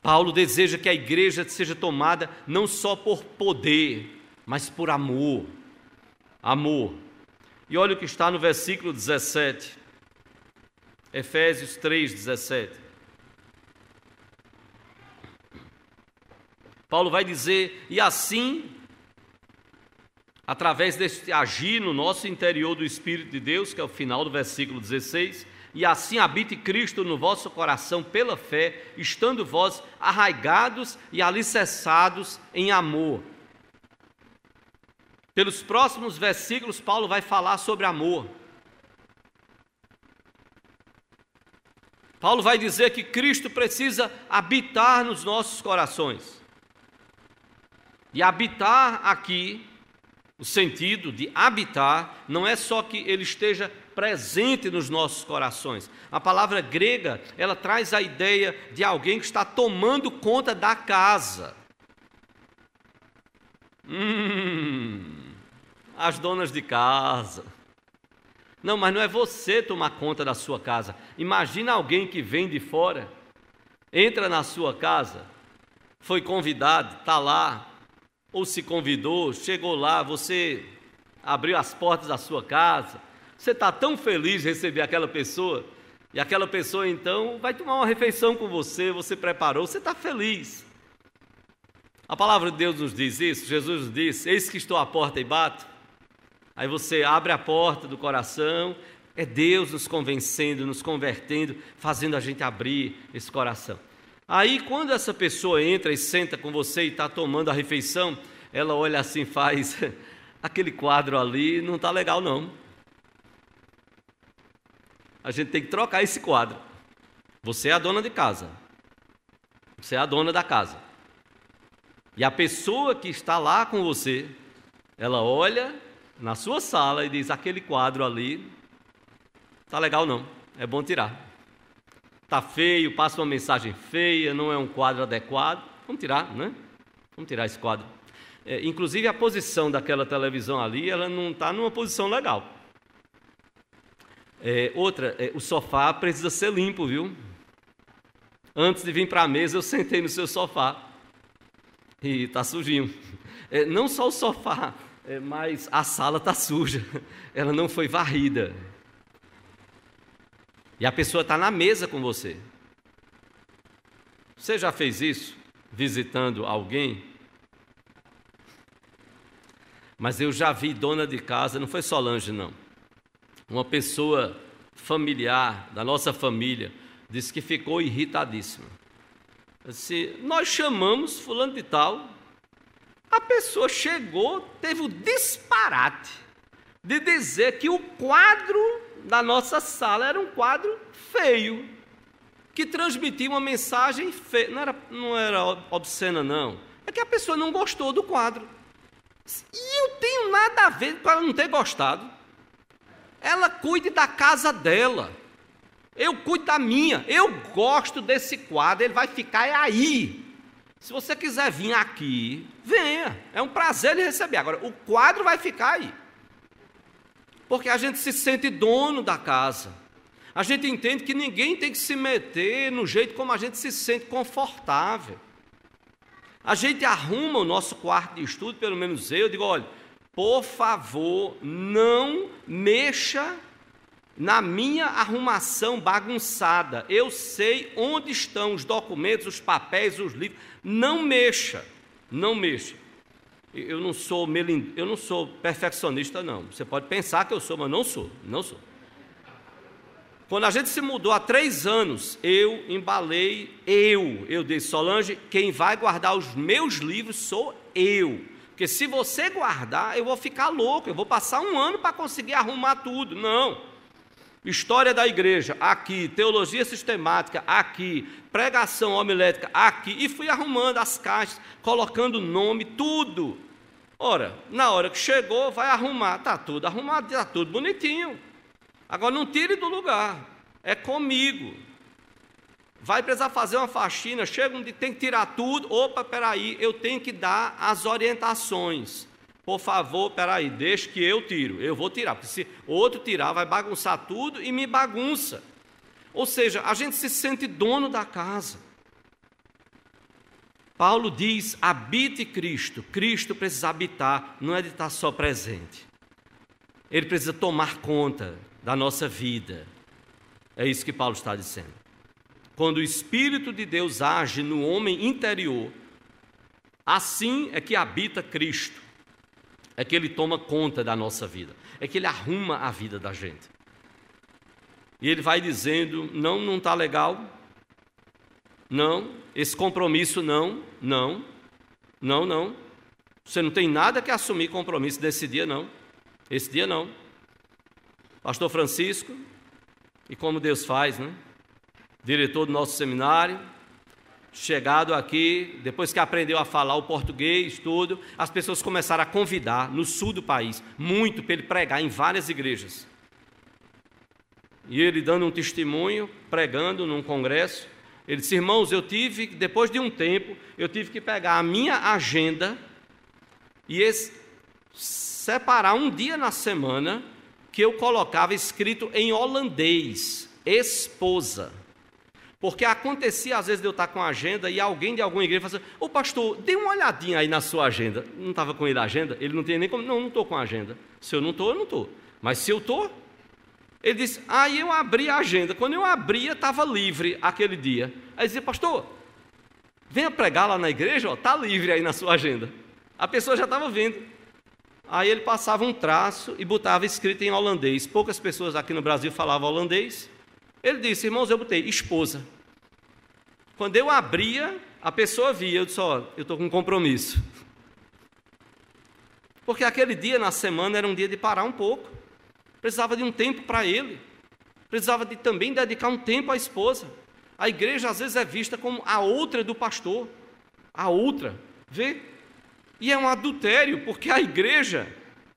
Paulo deseja que a igreja seja tomada não só por poder, mas por amor. Amor. E olha o que está no versículo 17. Efésios 3, 17. Paulo vai dizer: e assim, através deste agir no nosso interior do Espírito de Deus, que é o final do versículo 16, e assim habite Cristo no vosso coração pela fé, estando vós arraigados e alicerçados em amor. Pelos próximos versículos, Paulo vai falar sobre amor. Paulo vai dizer que Cristo precisa habitar nos nossos corações. E habitar aqui, o sentido de habitar, não é só que ele esteja presente nos nossos corações. A palavra grega, ela traz a ideia de alguém que está tomando conta da casa. Hum, as donas de casa. Não, mas não é você tomar conta da sua casa. Imagina alguém que vem de fora, entra na sua casa, foi convidado, está lá, ou se convidou, chegou lá, você abriu as portas da sua casa, você está tão feliz de receber aquela pessoa, e aquela pessoa então vai tomar uma refeição com você, você preparou, você está feliz. A palavra de Deus nos diz isso, Jesus nos disse: Eis que estou à porta e bato. Aí você abre a porta do coração, é Deus nos convencendo, nos convertendo, fazendo a gente abrir esse coração. Aí, quando essa pessoa entra e senta com você e está tomando a refeição, ela olha assim, faz aquele quadro ali, não está legal não. A gente tem que trocar esse quadro. Você é a dona de casa. Você é a dona da casa. E a pessoa que está lá com você, ela olha na sua sala e diz: aquele quadro ali, tá legal não, é bom tirar. Tá feio, passa uma mensagem feia, não é um quadro adequado, vamos tirar, né? Vamos tirar esse quadro. É, inclusive a posição daquela televisão ali, ela não está numa posição legal. É, outra, é, o sofá precisa ser limpo, viu? Antes de vir para a mesa, eu sentei no seu sofá e está sujinho. É, não só o sofá, é, mas a sala está suja, ela não foi varrida. E a pessoa está na mesa com você. Você já fez isso visitando alguém? Mas eu já vi dona de casa, não foi Solange, não. Uma pessoa familiar da nossa família disse que ficou irritadíssima. Disse, nós chamamos fulano de tal, a pessoa chegou, teve o disparate de dizer que o quadro da nossa sala era um quadro feio, que transmitia uma mensagem feia. Não era, não era obscena, não. É que a pessoa não gostou do quadro. E eu tenho nada a ver com ela não ter gostado. Ela cuide da casa dela. Eu cuido da minha. Eu gosto desse quadro, ele vai ficar aí. Se você quiser vir aqui, venha. É um prazer lhe receber. Agora, o quadro vai ficar aí. Porque a gente se sente dono da casa. A gente entende que ninguém tem que se meter no jeito como a gente se sente confortável. A gente arruma o nosso quarto de estudo, pelo menos eu, eu digo, olha, por favor, não mexa na minha arrumação bagunçada. Eu sei onde estão os documentos, os papéis, os livros. Não mexa, não mexa. Eu não sou melind... eu não sou perfeccionista não. Você pode pensar que eu sou, mas não sou, não sou. Quando a gente se mudou há três anos, eu embalei eu. Eu disse, Solange, quem vai guardar os meus livros sou eu. Porque se você guardar, eu vou ficar louco, eu vou passar um ano para conseguir arrumar tudo. Não. História da igreja, aqui. Teologia sistemática, aqui. Pregação homilética, aqui. E fui arrumando as caixas, colocando nome, tudo. Ora, na hora que chegou, vai arrumar. Está tudo arrumado, está tudo bonitinho. Agora não tire do lugar. É comigo. Vai precisar fazer uma faxina, chega um dia, tem que tirar tudo. Opa, peraí, eu tenho que dar as orientações. Por favor, peraí, deixe que eu tiro. Eu vou tirar, porque se outro tirar, vai bagunçar tudo e me bagunça. Ou seja, a gente se sente dono da casa. Paulo diz: habite Cristo. Cristo precisa habitar, não é de estar só presente. Ele precisa tomar conta da nossa vida. É isso que Paulo está dizendo. Quando o Espírito de Deus age no homem interior, assim é que habita Cristo é que Ele toma conta da nossa vida, é que Ele arruma a vida da gente. E Ele vai dizendo: não, não está legal, não, esse compromisso não, não, não, não. Você não tem nada que assumir compromisso desse dia, não. Esse dia não. Pastor Francisco, e como Deus faz, né? Diretor do nosso seminário, chegado aqui, depois que aprendeu a falar o português, tudo, as pessoas começaram a convidar no sul do país, muito para ele pregar em várias igrejas. E ele dando um testemunho, pregando num congresso, ele disse: "Irmãos, eu tive, depois de um tempo, eu tive que pegar a minha agenda e esse, separar um dia na semana que eu colocava escrito em holandês, esposa. Porque acontecia às vezes de eu estar com a agenda e alguém de alguma igreja falava assim, ô pastor, dê uma olhadinha aí na sua agenda. Não estava com ele a agenda? Ele não tinha nem como, não, não estou com a agenda. Se eu não estou, eu não estou. Mas se eu estou, ele disse, aí eu abri a agenda. Quando eu abria, estava livre aquele dia. Aí dizia, pastor, venha pregar lá na igreja, está livre aí na sua agenda. A pessoa já estava vendo. aí ele passava um traço e botava escrito em holandês. Poucas pessoas aqui no Brasil falavam holandês. Ele disse, irmãos, eu botei esposa. Quando eu abria, a pessoa via, eu disse, ó, eu estou com um compromisso. Porque aquele dia na semana era um dia de parar um pouco. Precisava de um tempo para ele. Precisava de também dedicar um tempo à esposa. A igreja às vezes é vista como a outra do pastor. A outra. Vê? E é um adultério, porque a igreja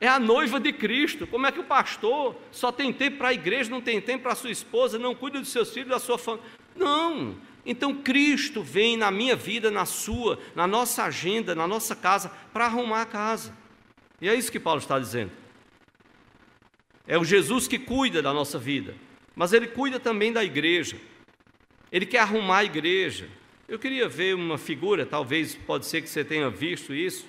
é a noiva de Cristo. Como é que o pastor só tem tempo para a igreja, não tem tempo para a sua esposa, não cuida dos seus filhos, da sua família? Não. Então Cristo vem na minha vida, na sua, na nossa agenda, na nossa casa, para arrumar a casa. E é isso que Paulo está dizendo. É o Jesus que cuida da nossa vida, mas ele cuida também da igreja. Ele quer arrumar a igreja. Eu queria ver uma figura, talvez pode ser que você tenha visto isso,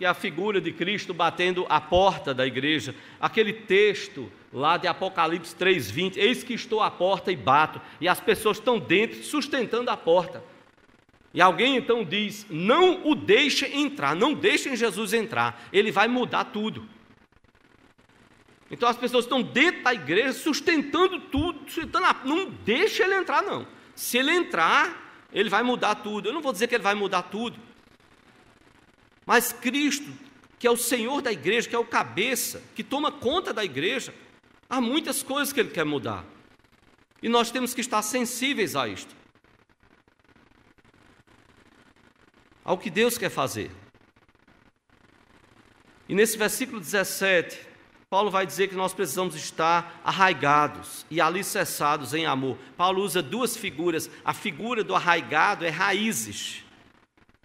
que é a figura de Cristo batendo a porta da igreja. Aquele texto lá de Apocalipse 3:20, eis que estou à porta e bato, e as pessoas estão dentro sustentando a porta. E alguém então diz: não o deixe entrar, não deixem Jesus entrar, ele vai mudar tudo. Então as pessoas estão dentro da igreja sustentando tudo, sustentando a... não deixe ele entrar, não. Se ele entrar, ele vai mudar tudo. Eu não vou dizer que ele vai mudar tudo, mas Cristo, que é o Senhor da igreja, que é o cabeça, que toma conta da igreja, há muitas coisas que ele quer mudar. E nós temos que estar sensíveis a isto. ao que Deus quer fazer. E nesse versículo 17, Paulo vai dizer que nós precisamos estar arraigados e alicerçados em amor. Paulo usa duas figuras. A figura do arraigado é raízes.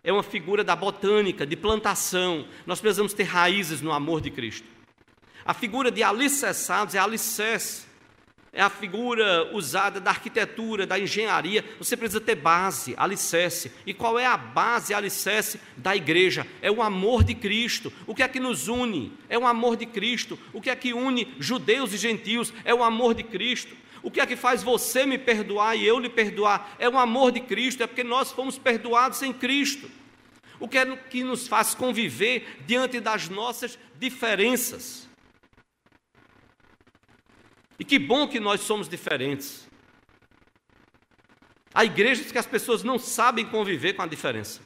É uma figura da botânica, de plantação. Nós precisamos ter raízes no amor de Cristo. A figura de alicerçados é alicerce é a figura usada da arquitetura, da engenharia. Você precisa ter base, alicerce. E qual é a base, alicerce da igreja? É o amor de Cristo. O que é que nos une? É o amor de Cristo. O que é que une judeus e gentios? É o amor de Cristo. O que é que faz você me perdoar e eu lhe perdoar? É o amor de Cristo, é porque nós fomos perdoados em Cristo. O que é que nos faz conviver diante das nossas diferenças? E que bom que nós somos diferentes. Há igrejas que as pessoas não sabem conviver com a diferença.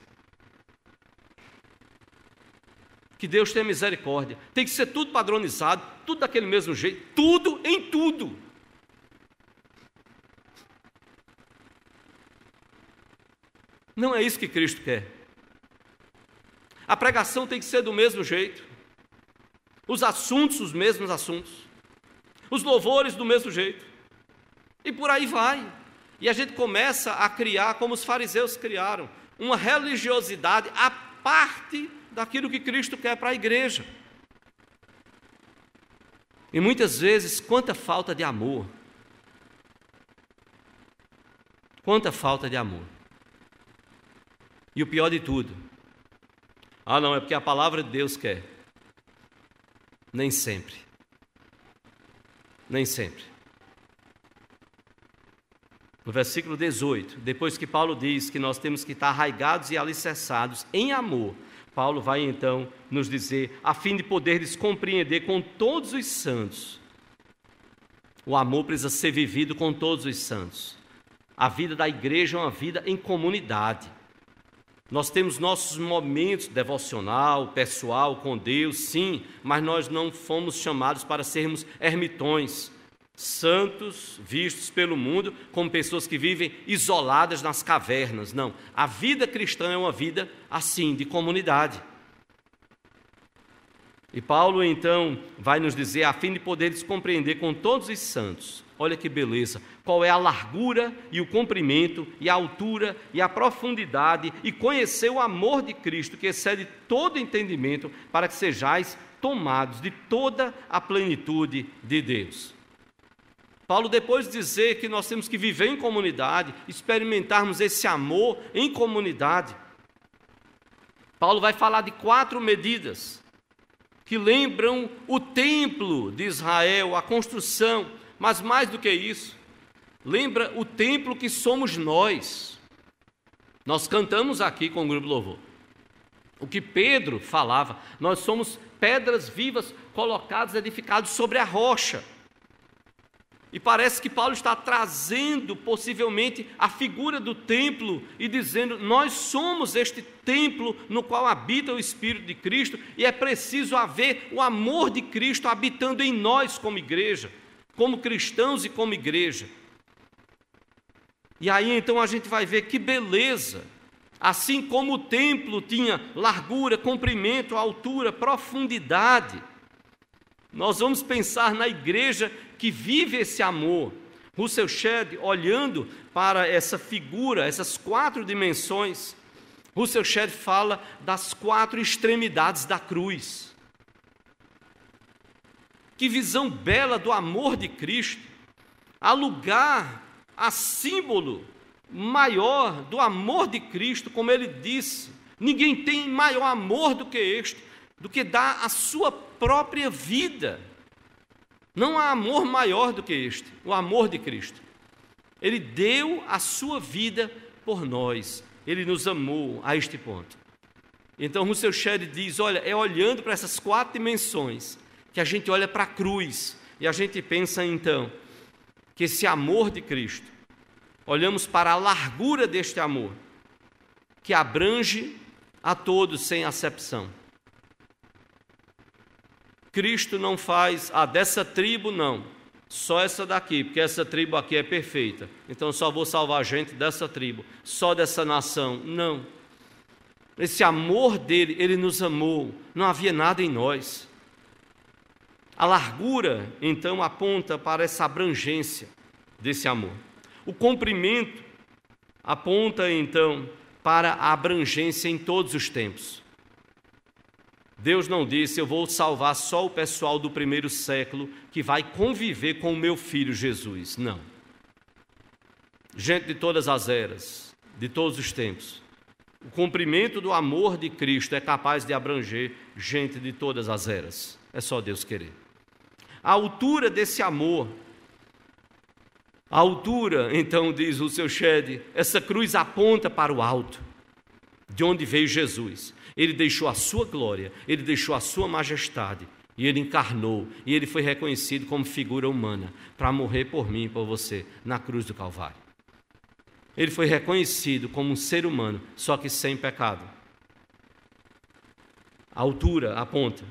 Que Deus tenha misericórdia. Tem que ser tudo padronizado, tudo daquele mesmo jeito, tudo em tudo. Não é isso que Cristo quer. A pregação tem que ser do mesmo jeito. Os assuntos, os mesmos assuntos os louvores do mesmo jeito. E por aí vai. E a gente começa a criar, como os fariseus criaram, uma religiosidade à parte daquilo que Cristo quer para a igreja. E muitas vezes, quanta falta de amor. Quanta falta de amor. E o pior de tudo, ah, não, é porque a palavra de Deus quer. Nem sempre. Nem sempre. No versículo 18, depois que Paulo diz que nós temos que estar arraigados e alicerçados em amor, Paulo vai então nos dizer, a fim de poderes compreender com todos os santos. O amor precisa ser vivido com todos os santos. A vida da igreja é uma vida em comunidade. Nós temos nossos momentos devocional, pessoal com Deus, sim, mas nós não fomos chamados para sermos ermitões, santos vistos pelo mundo como pessoas que vivem isoladas nas cavernas. Não, a vida cristã é uma vida assim, de comunidade. E Paulo então vai nos dizer, a fim de poderes compreender com todos os santos, olha que beleza, qual é a largura e o comprimento e a altura e a profundidade e conhecer o amor de Cristo que excede todo entendimento para que sejais tomados de toda a plenitude de Deus. Paulo, depois de dizer que nós temos que viver em comunidade, experimentarmos esse amor em comunidade, Paulo vai falar de quatro medidas que lembram o templo de Israel, a construção, mas mais do que isso, lembra o templo que somos nós. Nós cantamos aqui com o grupo Louvor. O que Pedro falava, nós somos pedras vivas colocadas, edificados sobre a rocha. E parece que Paulo está trazendo possivelmente a figura do templo e dizendo: nós somos este templo no qual habita o Espírito de Cristo e é preciso haver o amor de Cristo habitando em nós como igreja, como cristãos e como igreja. E aí então a gente vai ver que beleza. Assim como o templo tinha largura, comprimento, altura, profundidade, nós vamos pensar na igreja que vive esse amor. Russell Shedd, olhando para essa figura, essas quatro dimensões, Russell Shedd fala das quatro extremidades da cruz. Que visão bela do amor de Cristo, a lugar, a símbolo maior do amor de Cristo, como ele disse: ninguém tem maior amor do que este, do que dar a sua própria vida não há amor maior do que este, o amor de Cristo. Ele deu a sua vida por nós, ele nos amou a este ponto. Então, Russell Shedd diz: olha, é olhando para essas quatro dimensões que a gente olha para a cruz e a gente pensa então que esse amor de Cristo, olhamos para a largura deste amor, que abrange a todos sem acepção. Cristo não faz, ah, dessa tribo não, só essa daqui, porque essa tribo aqui é perfeita, então só vou salvar gente dessa tribo, só dessa nação. Não. Esse amor dele, ele nos amou, não havia nada em nós. A largura, então, aponta para essa abrangência desse amor. O comprimento aponta, então, para a abrangência em todos os tempos. Deus não disse, eu vou salvar só o pessoal do primeiro século que vai conviver com o meu filho Jesus. Não. Gente de todas as eras, de todos os tempos. O cumprimento do amor de Cristo é capaz de abranger gente de todas as eras. É só Deus querer. A altura desse amor, a altura, então, diz o seu Shed, essa cruz aponta para o alto, de onde veio Jesus. Ele deixou a sua glória, ele deixou a sua majestade, e ele encarnou, e ele foi reconhecido como figura humana para morrer por mim e por você na cruz do Calvário. Ele foi reconhecido como um ser humano, só que sem pecado. A altura aponta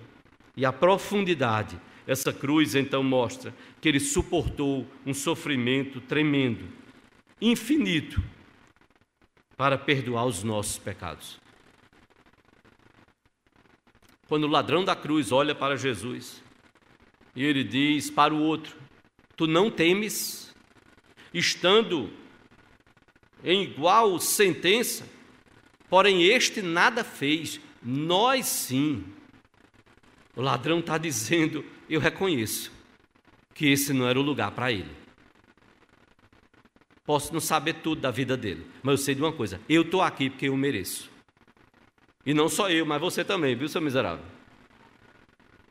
e a profundidade. Essa cruz então mostra que ele suportou um sofrimento tremendo, infinito, para perdoar os nossos pecados. Quando o ladrão da cruz olha para Jesus e ele diz para o outro: Tu não temes, estando em igual sentença, porém este nada fez, nós sim. O ladrão está dizendo: Eu reconheço que esse não era o lugar para ele. Posso não saber tudo da vida dele, mas eu sei de uma coisa: eu estou aqui porque eu mereço. E não só eu, mas você também, viu, seu miserável?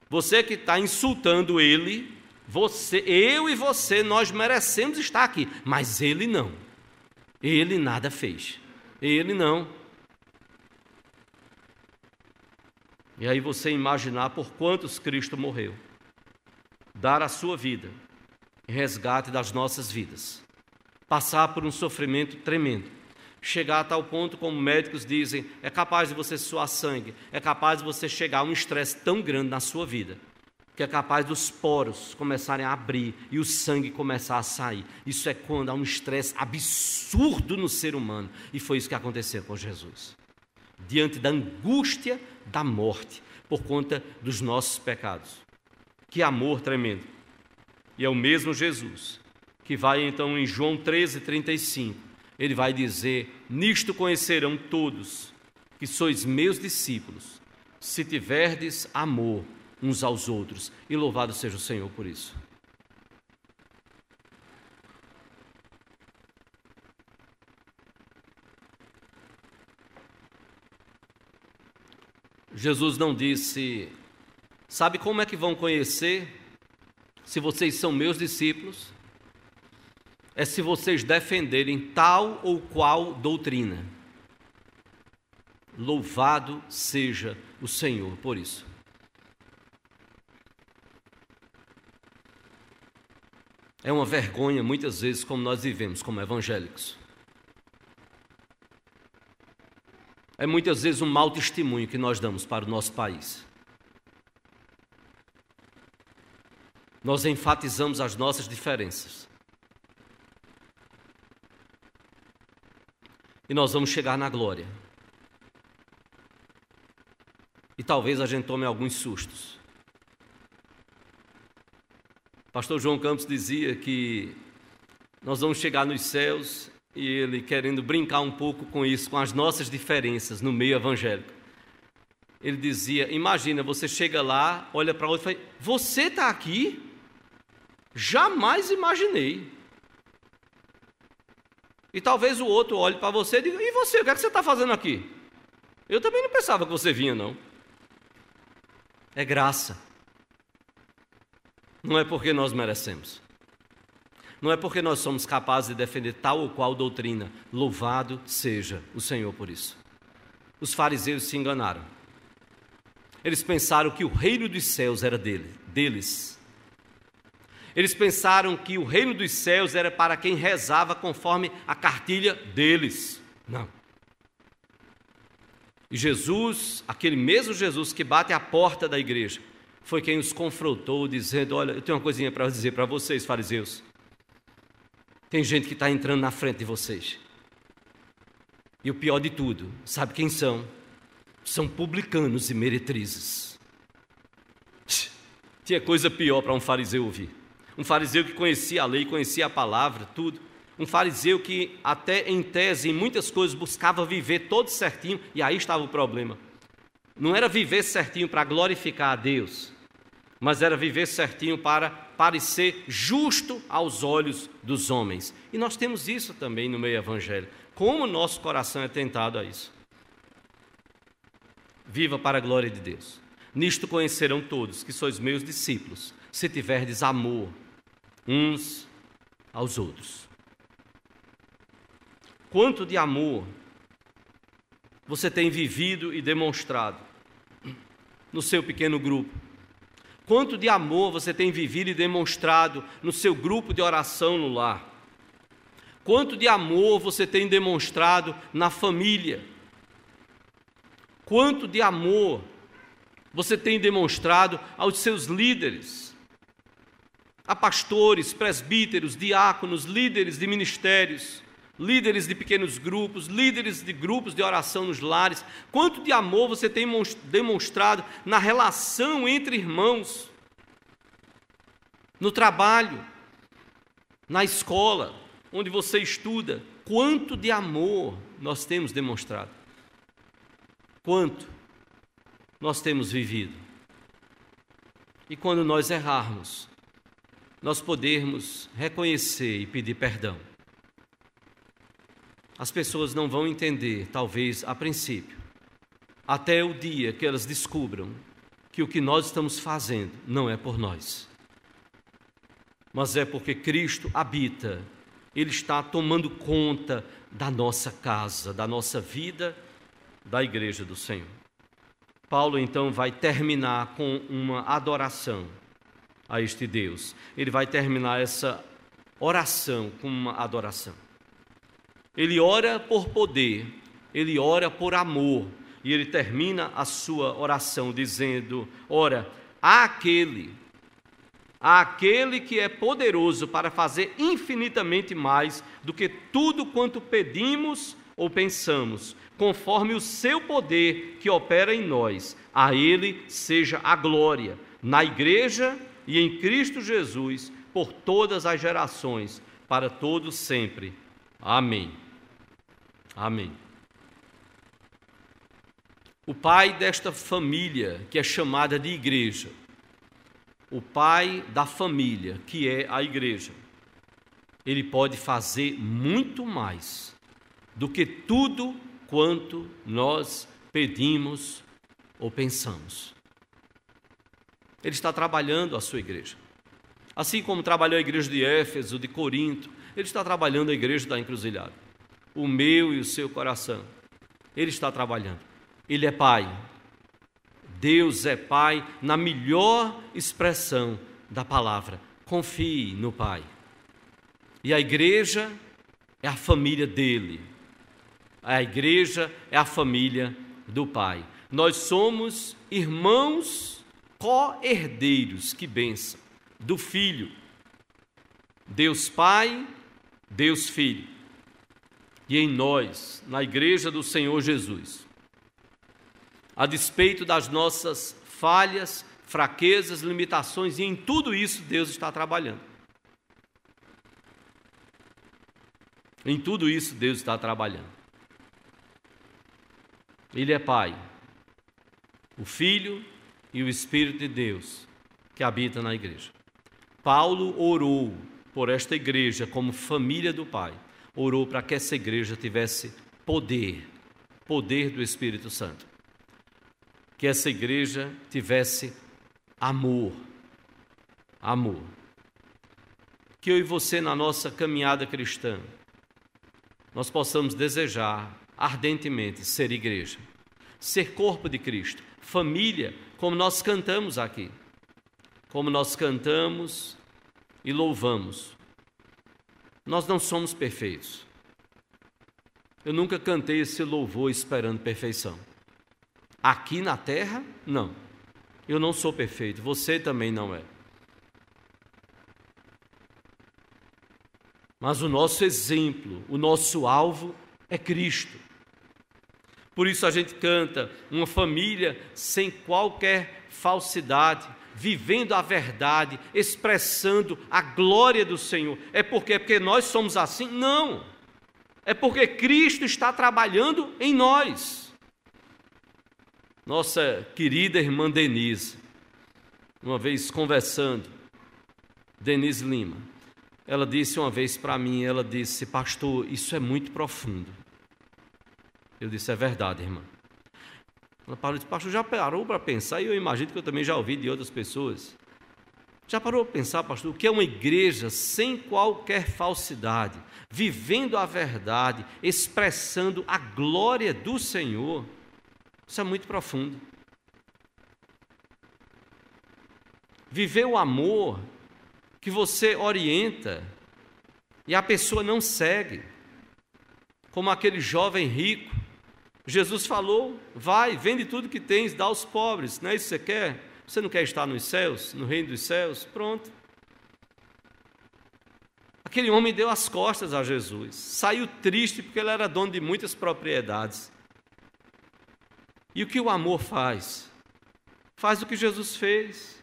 Você que está insultando ele, você, eu e você, nós merecemos estar aqui, mas ele não. Ele nada fez. Ele não. E aí você imaginar por quantos Cristo morreu. Dar a sua vida em resgate das nossas vidas. Passar por um sofrimento tremendo chegar a tal ponto, como médicos dizem, é capaz de você suar sangue, é capaz de você chegar a um estresse tão grande na sua vida, que é capaz dos poros começarem a abrir e o sangue começar a sair. Isso é quando há um estresse absurdo no ser humano, e foi isso que aconteceu com Jesus. Diante da angústia da morte, por conta dos nossos pecados. Que amor tremendo. E é o mesmo Jesus que vai então em João 13, 35 ele vai dizer: Nisto conhecerão todos que sois meus discípulos, se tiverdes amor uns aos outros. E louvado seja o Senhor por isso. Jesus não disse, sabe como é que vão conhecer se vocês são meus discípulos? é se vocês defenderem tal ou qual doutrina. Louvado seja o Senhor por isso. É uma vergonha, muitas vezes, como nós vivemos como evangélicos. É muitas vezes um mau testemunho que nós damos para o nosso país. Nós enfatizamos as nossas diferenças. E nós vamos chegar na glória. E talvez a gente tome alguns sustos. Pastor João Campos dizia que nós vamos chegar nos céus e ele querendo brincar um pouco com isso, com as nossas diferenças no meio evangélico. Ele dizia: Imagina, você chega lá, olha para outro e fala: Você está aqui? Jamais imaginei. E talvez o outro olhe para você e diga: E você, o que, é que você está fazendo aqui? Eu também não pensava que você vinha, não. É graça. Não é porque nós merecemos. Não é porque nós somos capazes de defender tal ou qual doutrina. Louvado seja o Senhor por isso. Os fariseus se enganaram. Eles pensaram que o reino dos céus era dele, deles. Eles pensaram que o reino dos céus era para quem rezava conforme a cartilha deles. Não. E Jesus, aquele mesmo Jesus que bate à porta da igreja, foi quem os confrontou, dizendo: Olha, eu tenho uma coisinha para dizer para vocês, fariseus. Tem gente que está entrando na frente de vocês. E o pior de tudo, sabe quem são? São publicanos e meretrizes. Tinha coisa pior para um fariseu ouvir. Um fariseu que conhecia a lei, conhecia a palavra, tudo. Um fariseu que, até em tese, em muitas coisas, buscava viver todo certinho, e aí estava o problema. Não era viver certinho para glorificar a Deus, mas era viver certinho para parecer justo aos olhos dos homens. E nós temos isso também no meio evangélico. Como o nosso coração é tentado a isso. Viva para a glória de Deus. Nisto conhecerão todos que sois meus discípulos, se tiverdes amor uns aos outros. Quanto de amor você tem vivido e demonstrado no seu pequeno grupo? Quanto de amor você tem vivido e demonstrado no seu grupo de oração no lar? Quanto de amor você tem demonstrado na família? Quanto de amor você tem demonstrado aos seus líderes? A pastores, presbíteros, diáconos, líderes de ministérios, líderes de pequenos grupos, líderes de grupos de oração nos lares. Quanto de amor você tem demonstrado na relação entre irmãos, no trabalho, na escola, onde você estuda. Quanto de amor nós temos demonstrado? Quanto nós temos vivido? E quando nós errarmos, nós podermos reconhecer e pedir perdão as pessoas não vão entender, talvez a princípio, até o dia que elas descubram que o que nós estamos fazendo não é por nós, mas é porque Cristo habita, Ele está tomando conta da nossa casa, da nossa vida, da igreja do Senhor. Paulo então vai terminar com uma adoração a este Deus. Ele vai terminar essa oração com uma adoração. Ele ora por poder, ele ora por amor, e ele termina a sua oração dizendo: Ora, aquele, aquele que é poderoso para fazer infinitamente mais do que tudo quanto pedimos ou pensamos, conforme o seu poder que opera em nós, a ele seja a glória, na igreja e em Cristo Jesus, por todas as gerações, para todos sempre. Amém. Amém. O pai desta família, que é chamada de igreja, o pai da família, que é a igreja, ele pode fazer muito mais do que tudo quanto nós pedimos ou pensamos. Ele está trabalhando a sua igreja. Assim como trabalhou a igreja de Éfeso, de Corinto, ele está trabalhando a igreja da encruzilhada o meu e o seu coração. Ele está trabalhando. Ele é Pai. Deus é Pai na melhor expressão da palavra. Confie no Pai. E a igreja é a família dele. A igreja é a família do Pai. Nós somos irmãos co-herdeiros, que benção, do Filho. Deus Pai, Deus Filho. E em nós, na igreja do Senhor Jesus, a despeito das nossas falhas, fraquezas, limitações, e em tudo isso Deus está trabalhando. Em tudo isso Deus está trabalhando. Ele é Pai, o Filho e o Espírito de Deus que habita na igreja. Paulo orou por esta igreja como família do Pai, orou para que essa igreja tivesse poder, poder do Espírito Santo. Que essa igreja tivesse amor, amor. Que eu e você, na nossa caminhada cristã, nós possamos desejar ardentemente ser igreja, ser corpo de Cristo, família, como nós cantamos aqui, como nós cantamos e louvamos. Nós não somos perfeitos. Eu nunca cantei esse louvor esperando perfeição. Aqui na terra, não. Eu não sou perfeito, você também não é. Mas o nosso exemplo, o nosso alvo é Cristo. Por isso a gente canta uma família sem qualquer falsidade, vivendo a verdade, expressando a glória do Senhor. É porque é porque nós somos assim? Não. É porque Cristo está trabalhando em nós. Nossa querida irmã Denise, uma vez conversando, Denise Lima, ela disse uma vez para mim, ela disse, pastor, isso é muito profundo. Eu disse, é verdade, irmã. Ela parou e disse, pastor, já parou para pensar? E eu imagino que eu também já ouvi de outras pessoas. Já parou para pensar, pastor, o que é uma igreja sem qualquer falsidade, vivendo a verdade, expressando a glória do Senhor? Isso é muito profundo. Viver o amor que você orienta e a pessoa não segue. Como aquele jovem rico, Jesus falou: vai, vende tudo que tens, dá aos pobres, não é isso que você quer? Você não quer estar nos céus, no reino dos céus? Pronto. Aquele homem deu as costas a Jesus, saiu triste porque ele era dono de muitas propriedades. E o que o amor faz? Faz o que Jesus fez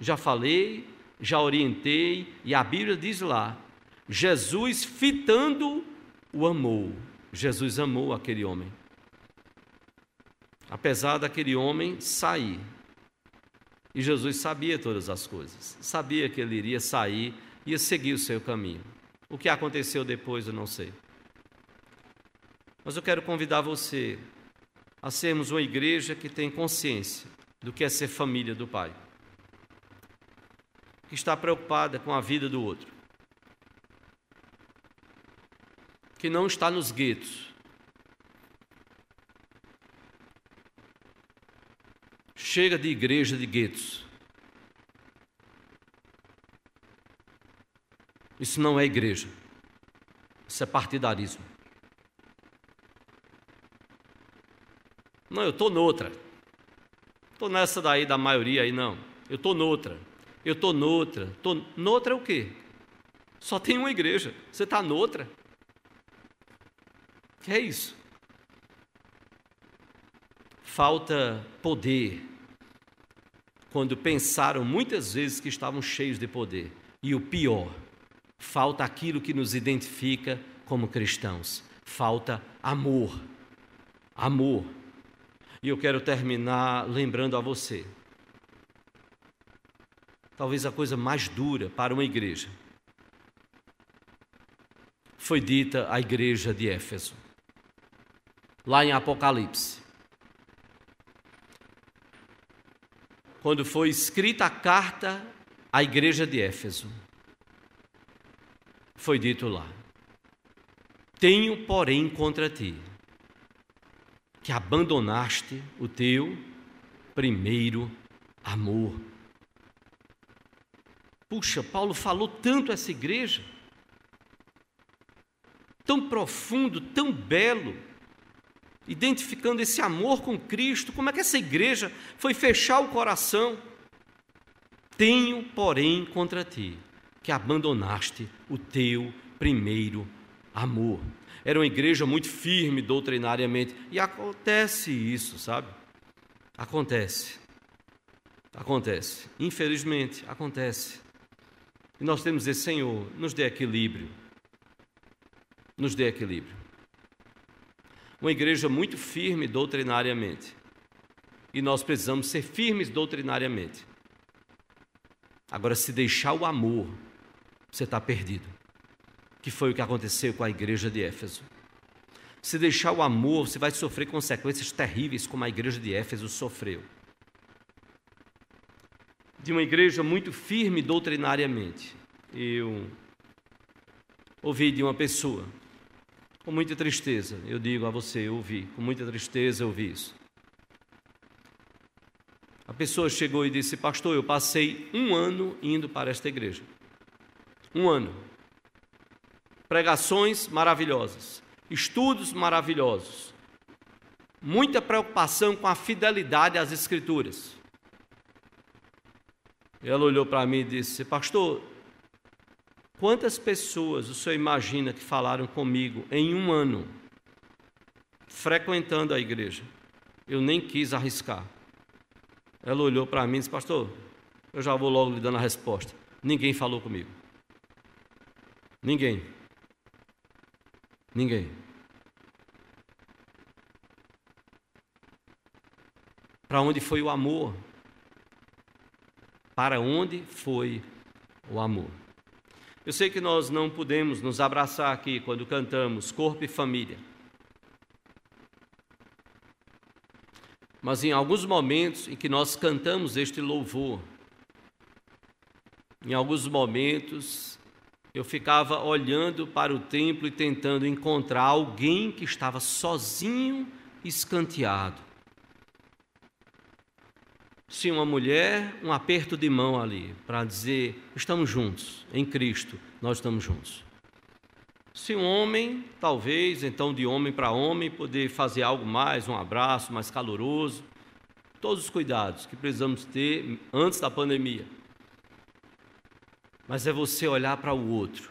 já falei, já orientei, e a Bíblia diz lá: Jesus fitando o amou. Jesus amou aquele homem. Apesar daquele homem sair. E Jesus sabia todas as coisas. Sabia que ele iria sair, ia seguir o seu caminho. O que aconteceu depois eu não sei. Mas eu quero convidar você a sermos uma igreja que tem consciência do que é ser família do Pai que está preocupada com a vida do outro, que não está nos guetos. Chega de igreja de guetos. Isso não é igreja. Isso é partidarismo. Não, eu estou noutra. Estou nessa daí da maioria aí, não. Eu estou noutra. Eu estou noutra. Tô... Noutra é o quê? Só tem uma igreja. Você está noutra? Que é isso? Falta poder. Quando pensaram muitas vezes que estavam cheios de poder. E o pior, falta aquilo que nos identifica como cristãos. Falta amor. Amor. E eu quero terminar lembrando a você talvez a coisa mais dura para uma igreja, foi dita à igreja de Éfeso, lá em Apocalipse. Quando foi escrita a carta à igreja de Éfeso, foi dito lá: Tenho, porém, contra ti que abandonaste o teu primeiro amor. Puxa, Paulo falou tanto essa igreja, tão profundo, tão belo, identificando esse amor com Cristo. Como é que essa igreja foi fechar o coração? Tenho, porém, contra ti que abandonaste o teu primeiro amor. Era uma igreja muito firme doutrinariamente. E acontece isso, sabe? Acontece. Acontece. Infelizmente, acontece. E nós temos dizer, Senhor, nos dê equilíbrio. Nos dê equilíbrio. Uma igreja muito firme doutrinariamente. E nós precisamos ser firmes doutrinariamente. Agora, se deixar o amor, você está perdido que foi o que aconteceu com a igreja de Éfeso. Se deixar o amor, você vai sofrer consequências terríveis, como a igreja de Éfeso sofreu. De uma igreja muito firme doutrinariamente. Eu ouvi de uma pessoa, com muita tristeza, eu digo a você, eu ouvi, com muita tristeza eu ouvi isso. A pessoa chegou e disse: Pastor, eu passei um ano indo para esta igreja. Um ano pregações maravilhosas, estudos maravilhosos, muita preocupação com a fidelidade às Escrituras. Ela olhou para mim e disse: Pastor, quantas pessoas o senhor imagina que falaram comigo em um ano, frequentando a igreja? Eu nem quis arriscar. Ela olhou para mim e disse: Pastor, eu já vou logo lhe dando a resposta. Ninguém falou comigo. Ninguém. Ninguém. Para onde foi o amor? Para onde foi o amor? Eu sei que nós não podemos nos abraçar aqui quando cantamos corpo e família. Mas em alguns momentos em que nós cantamos este louvor, em alguns momentos eu ficava olhando para o templo e tentando encontrar alguém que estava sozinho, escanteado. Se uma mulher, um aperto de mão ali, para dizer: estamos juntos, em Cristo, nós estamos juntos. Se um homem, talvez, então de homem para homem, poder fazer algo mais, um abraço mais caloroso, todos os cuidados que precisamos ter antes da pandemia mas é você olhar para o outro,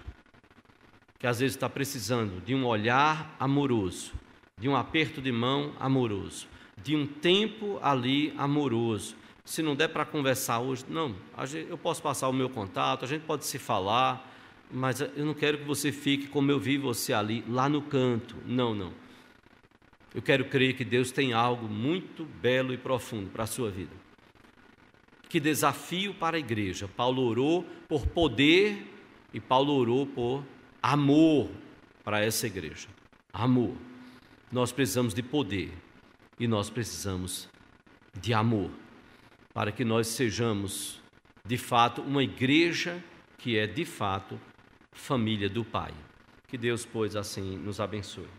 que às vezes está precisando de um olhar amoroso, de um aperto de mão amoroso, de um tempo ali amoroso. Se não der para conversar hoje, não, eu posso passar o meu contato, a gente pode se falar, mas eu não quero que você fique como eu vi você ali, lá no canto. Não, não. Eu quero crer que Deus tem algo muito belo e profundo para a sua vida. Que desafio para a igreja. Paulo orou por poder e Paulo orou por amor para essa igreja. Amor. Nós precisamos de poder e nós precisamos de amor para que nós sejamos de fato uma igreja que é de fato família do Pai. Que Deus, pois, assim nos abençoe.